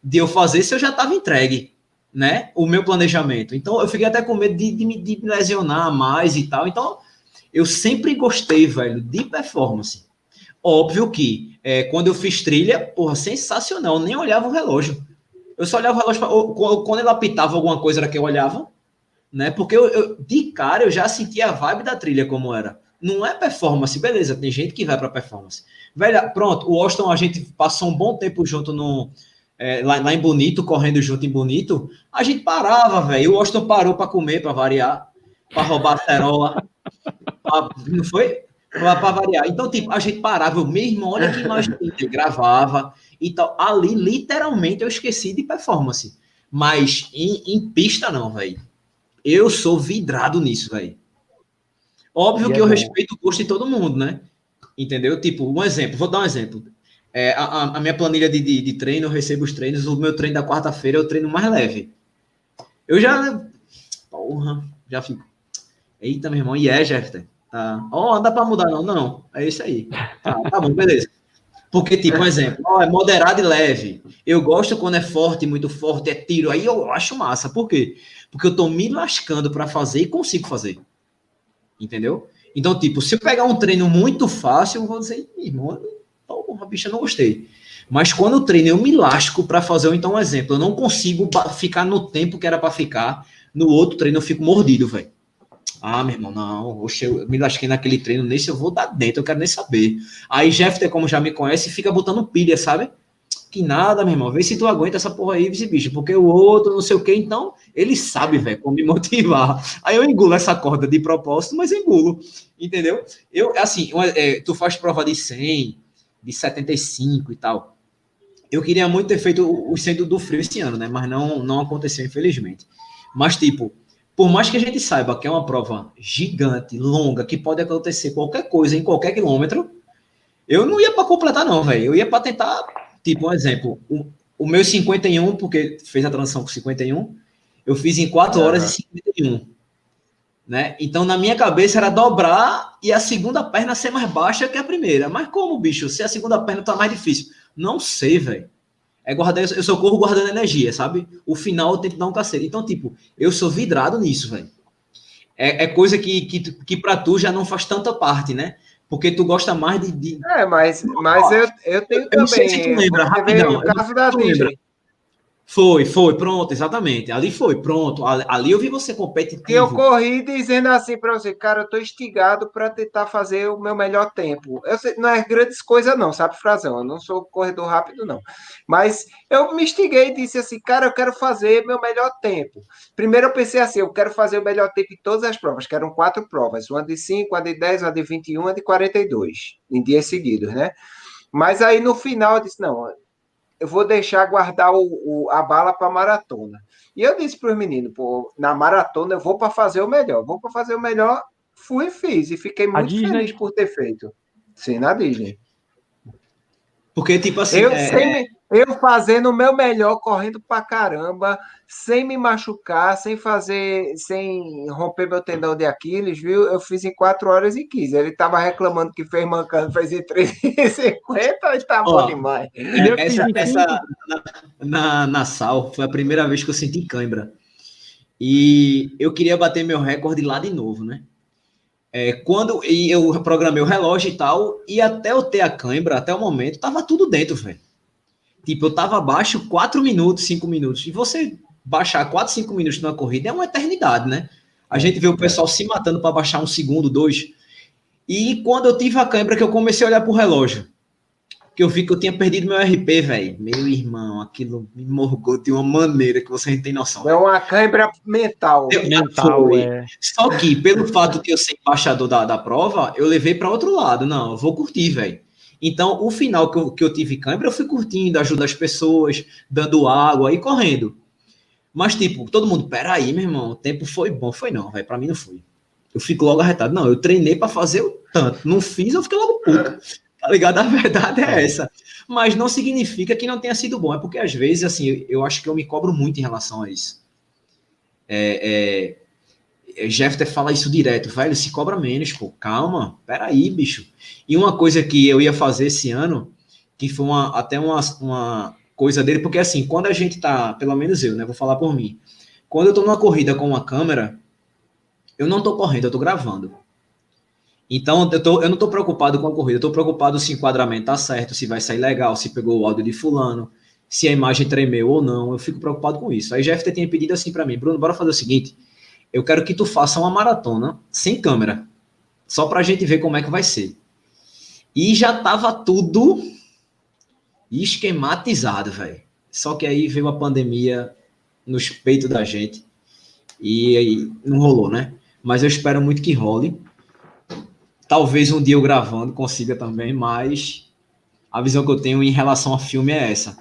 de eu fazer se eu já tava entregue, né? O meu planejamento. Então, eu fiquei até com medo de, de, de me lesionar mais e tal. Então, eu sempre gostei, velho, de performance. Óbvio que, é, quando eu fiz trilha, porra, sensacional, nem olhava o relógio eu só olhava o relógio, pra, quando ele apitava alguma coisa era que eu olhava, né? Porque eu, eu, de cara eu já sentia a vibe da trilha como era. Não é performance, beleza, tem gente que vai para performance. Velho, pronto, o Austin a gente passou um bom tempo junto no é, lá, lá, em Bonito, correndo junto em Bonito. A gente parava, velho. O Austin parou para comer, para variar, para roubar cerola. não foi? Para variar. Então, tipo, a gente parava, eu mesmo, olha que imagem gravava e tal. Ali, literalmente, eu esqueci de performance. Mas em, em pista, não, velho. Eu sou vidrado nisso, velho. Óbvio e que é eu bom. respeito o gosto de todo mundo, né? Entendeu? Tipo, um exemplo, vou dar um exemplo. É, a, a, minha planilha de, de, de, treino, eu recebo os treinos, o meu treino da quarta-feira é o treino mais leve. Eu já. Porra, já fico. Eita, meu irmão, e é, Jefferson? Tá. Ó, oh, dá para mudar, não? Não, é isso aí. Tá, tá bom, beleza. Porque, tipo, um exemplo, ó, é moderado e leve. Eu gosto quando é forte, muito forte, é tiro. Aí eu acho massa. Por quê? Porque eu tô me lascando para fazer e consigo fazer. Entendeu? Então, tipo, se eu pegar um treino muito fácil, eu vou dizer, irmão, porra, bicho, eu não gostei. Mas quando eu treino, eu me lasco para fazer, então, um exemplo, eu não consigo ficar no tempo que era para ficar. No outro treino, eu fico mordido, velho. Ah, meu irmão, não, oxe, eu me lasquei naquele treino, nesse eu vou dar dentro, eu quero nem saber. Aí Jeff, como já me conhece, fica botando pilha, sabe? Que nada, meu irmão, vê se tu aguenta essa porra aí, esse bicho, porque o outro, não sei o que, então, ele sabe, velho, como me motivar. Aí eu engulo essa corda de propósito, mas engulo, entendeu? Eu, assim, é, tu faz prova de 100, de 75 e tal. Eu queria muito ter feito o centro do frio esse ano, né? Mas não, não aconteceu, infelizmente. Mas, tipo, por mais que a gente saiba que é uma prova gigante, longa, que pode acontecer qualquer coisa em qualquer quilômetro, eu não ia para completar, não, velho. Eu ia para tentar, tipo, um exemplo, o, o meu 51, porque fez a transição com 51, eu fiz em 4 horas uhum. e 51. Né? Então, na minha cabeça era dobrar e a segunda perna ser mais baixa que a primeira. Mas como, bicho? Se a segunda perna tá mais difícil? Não sei, velho. É guardar, eu socorro guardando energia, sabe? O final eu tento dar um cacete. Então, tipo, eu sou vidrado nisso, velho. É, é, coisa que, que, que pra tu já não faz tanta parte, né? Porque tu gosta mais de. de... É, mas, mas eu, eu tenho eu também. Não sei se tu lembra, rapidão. O caso da Disney. Foi, foi, pronto, exatamente. Ali foi, pronto. Ali eu vi você competitivo. Eu corri dizendo assim para você, cara, eu tô instigado para tentar fazer o meu melhor tempo. Eu sei, não é grandes coisas não, sabe, Frazão? Eu não sou corredor rápido não. Mas eu me instiguei e disse assim, cara, eu quero fazer meu melhor tempo. Primeiro eu pensei assim, eu quero fazer o melhor tempo em todas as provas, que eram quatro provas, uma de 5, uma de 10, uma de 21, uma de 42, em dias seguidos, né? Mas aí no final eu disse, não, eu vou deixar guardar o, o a bala para maratona. E eu disse para os meninos, pô, na maratona eu vou para fazer o melhor, vou para fazer o melhor, fui e fiz, e fiquei muito feliz por ter feito. Sim, na Disney. Porque, tipo assim. Eu, é... sem, eu fazendo o meu melhor, correndo pra caramba, sem me machucar, sem fazer, sem romper meu tendão de Aquiles, viu? Eu fiz em 4 horas e 15. Ele tava reclamando que fez mancando, fez em 3,50 e tá bom demais. Essa, essa na, na, na sal foi a primeira vez que eu senti cãibra. E eu queria bater meu recorde lá de novo, né? É, quando e eu programei o relógio e tal, e até eu ter a cãibra, até o momento, tava tudo dentro, velho. Tipo, eu tava abaixo 4 minutos, 5 minutos. E você baixar 4, 5 minutos numa corrida é uma eternidade, né? A gente vê o pessoal se matando para baixar um segundo, dois. E quando eu tive a câimbra, que eu comecei a olhar pro relógio, que eu vi que eu tinha perdido meu RP, velho. Meu irmão, aquilo me morgou de uma maneira que você não tem noção. É uma câimbra mental. Eu, mental é. Só que, pelo fato de eu ser embaixador da, da prova, eu levei para outro lado. Não, eu vou curtir, velho. Então, o final que eu, que eu tive câimbra, eu fui curtindo, ajudando as pessoas, dando água e correndo. Mas, tipo, todo mundo, peraí, meu irmão, o tempo foi bom. Foi não, velho, pra mim não foi. Eu fico logo arretado. Não, eu treinei para fazer o tanto. Não fiz, eu fiquei logo puto. Tá ligado? A verdade é, é essa. Mas não significa que não tenha sido bom. É porque, às vezes, assim, eu acho que eu me cobro muito em relação a isso. É, é, Jeffter fala isso direto, velho, se cobra menos, pô, calma, peraí, bicho. E uma coisa que eu ia fazer esse ano, que foi uma, até uma, uma coisa dele, porque assim, quando a gente tá, pelo menos eu, né, vou falar por mim, quando eu tô numa corrida com uma câmera, eu não tô correndo, eu tô gravando. Então, eu, tô, eu não tô preocupado com a corrida, eu tô preocupado se o enquadramento tá certo, se vai sair legal, se pegou o áudio de fulano, se a imagem tremeu ou não, eu fico preocupado com isso. Aí Jeffter tinha pedido assim para mim, Bruno, bora fazer o seguinte, eu quero que tu faça uma maratona sem câmera, só para a gente ver como é que vai ser. E já tava tudo esquematizado, velho. Só que aí veio a pandemia nos peitos da gente e aí não rolou, né? Mas eu espero muito que role. Talvez um dia eu gravando consiga também, mas a visão que eu tenho em relação a filme é essa.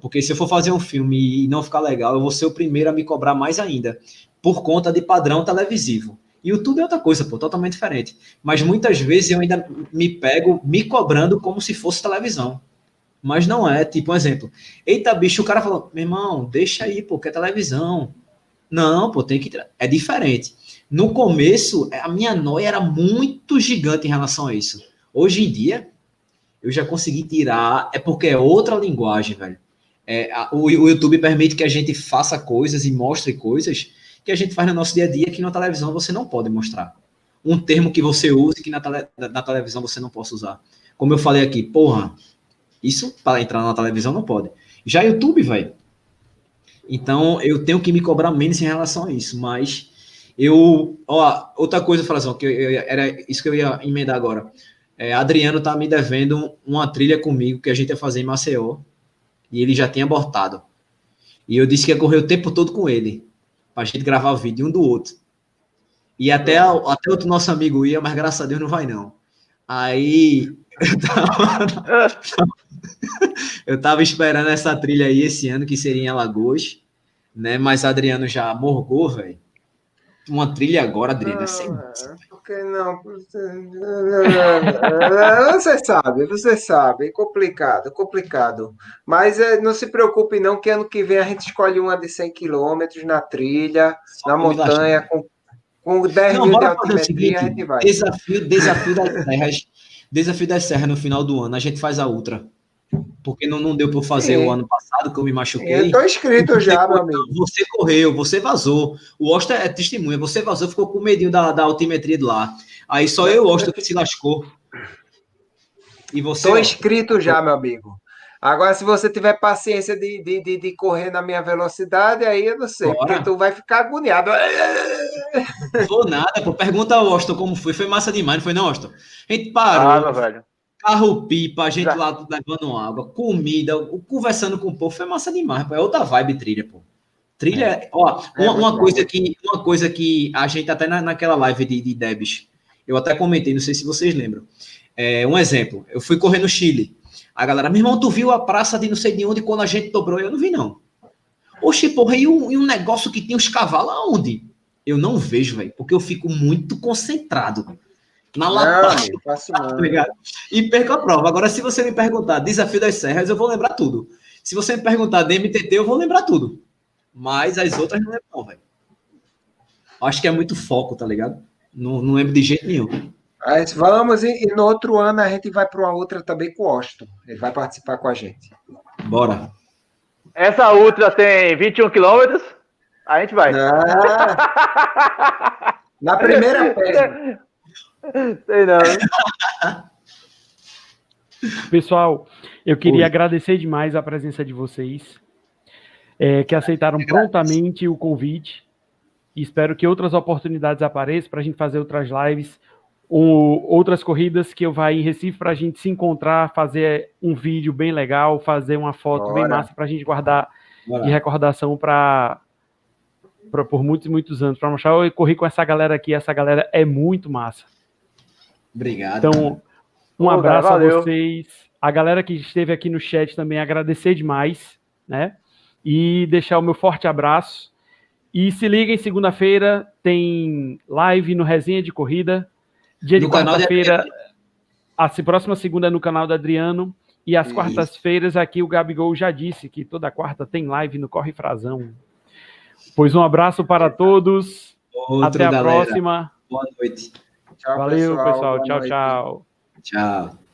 Porque se eu for fazer um filme e não ficar legal, eu vou ser o primeiro a me cobrar mais ainda, por conta de padrão televisivo. YouTube é outra coisa, pô, totalmente diferente. Mas muitas vezes eu ainda me pego me cobrando como se fosse televisão. Mas não é, tipo, um exemplo. Eita, bicho, o cara falou, meu irmão, deixa aí, pô, que é televisão. Não, pô, tem que. É diferente. No começo, a minha noia era muito gigante em relação a isso. Hoje em dia, eu já consegui tirar. É porque é outra linguagem, velho. É, a, o, o YouTube permite que a gente faça coisas e mostre coisas que a gente faz no nosso dia a dia que na televisão você não pode mostrar. Um termo que você use que na, tele, na televisão você não possa usar. Como eu falei aqui, porra, isso para entrar na televisão não pode. Já YouTube, velho. Então eu tenho que me cobrar menos em relação a isso, mas eu, ó, outra coisa, Frazão, que eu, era isso que eu ia emendar agora. É, Adriano tá me devendo uma trilha comigo que a gente ia fazer em Maceió e ele já tinha abortado. E eu disse que ia correr o tempo todo com ele, pra gente gravar o vídeo um do outro. E até, até outro nosso amigo ia, mas graças a Deus não vai não. Aí eu tava, eu tava esperando essa trilha aí esse ano, que seria em Alagoas, né? Mas Adriano já morgou, velho. Uma trilha agora, Adriano, é sem Por que não? Você sabe, você sabe, é complicado, complicado. Mas é, não se preocupe não, que ano que vem a gente escolhe uma de 100 quilômetros na trilha, Só na montanha, com, com 10 não, mil de altimetria, a gente vai. Desafio, desafio das serras, desafio das serras no final do ano, a gente faz a ultra porque não, não deu para fazer Sim. o ano passado, que eu me machuquei. Eu estou inscrito já, meu amigo. Você correu, você vazou. O Osta é testemunha, você vazou, ficou com medinho da, da altimetria de lá. Aí só eu, Osta, que se lascou. E você. Estou inscrito já, meu amigo. Agora, se você tiver paciência de, de, de, de, correr na minha velocidade, aí eu não sei, Bora. porque tu vai ficar agoniado. Não vou nada, pô. Pergunta ao Austin como foi. Foi massa demais, não foi não, Austin? A gente parou. Ah, velho carro-pipa, a gente Já. lá levando água, comida, conversando com o povo, foi massa demais, pô. É outra vibe trilha, pô. Trilha, é. ó, é uma, uma coisa que, uma coisa que a gente até na, naquela live de, de Debs, eu até comentei, não sei se vocês lembram. É, um exemplo, eu fui correr no Chile. A galera, meu irmão, tu viu a praça de não sei de onde quando a gente dobrou? Eu não vi, não. Oxe, porra, e um, e um negócio que tem os cavalos aonde? Eu não vejo, velho, porque eu fico muito concentrado na lapagem. Tá e perco a prova. Agora, se você me perguntar desafio das serras, eu vou lembrar tudo. Se você me perguntar DMTT, eu vou lembrar tudo. Mas as outras não lembro, não, velho. Acho que é muito foco, tá ligado? Não, não lembro de jeito nenhum. Mas vamos, e, e no outro ano a gente vai para uma outra também com o Austin. Ele vai participar com a gente. Bora. Essa outra tem 21 quilômetros. A gente vai. Na primeira pedra. Sei não. Pessoal, eu queria Oi. agradecer demais a presença de vocês, é, que aceitaram prontamente o convite. espero que outras oportunidades apareçam para a gente fazer outras lives, ou outras corridas que eu vá em Recife para a gente se encontrar, fazer um vídeo bem legal, fazer uma foto Bora. bem massa para a gente guardar Bora. de recordação para por muitos muitos anos para mostrar eu corri com essa galera aqui, essa galera é muito massa. Obrigado. Então, um abraço a vocês. A galera que esteve aqui no chat também agradecer demais, né? E deixar o meu forte abraço. E se liguem, segunda-feira tem live no Resenha de Corrida. Dia no de quarta-feira, a próxima segunda no canal do Adriano. E às quartas-feiras aqui o Gabigol já disse que toda quarta tem live no Corre Frazão. Pois um abraço para todos. Outro, Até a galera. próxima. Boa noite. Tchau, Valeu, pessoal. pessoal. Tchau, tchau. Tchau.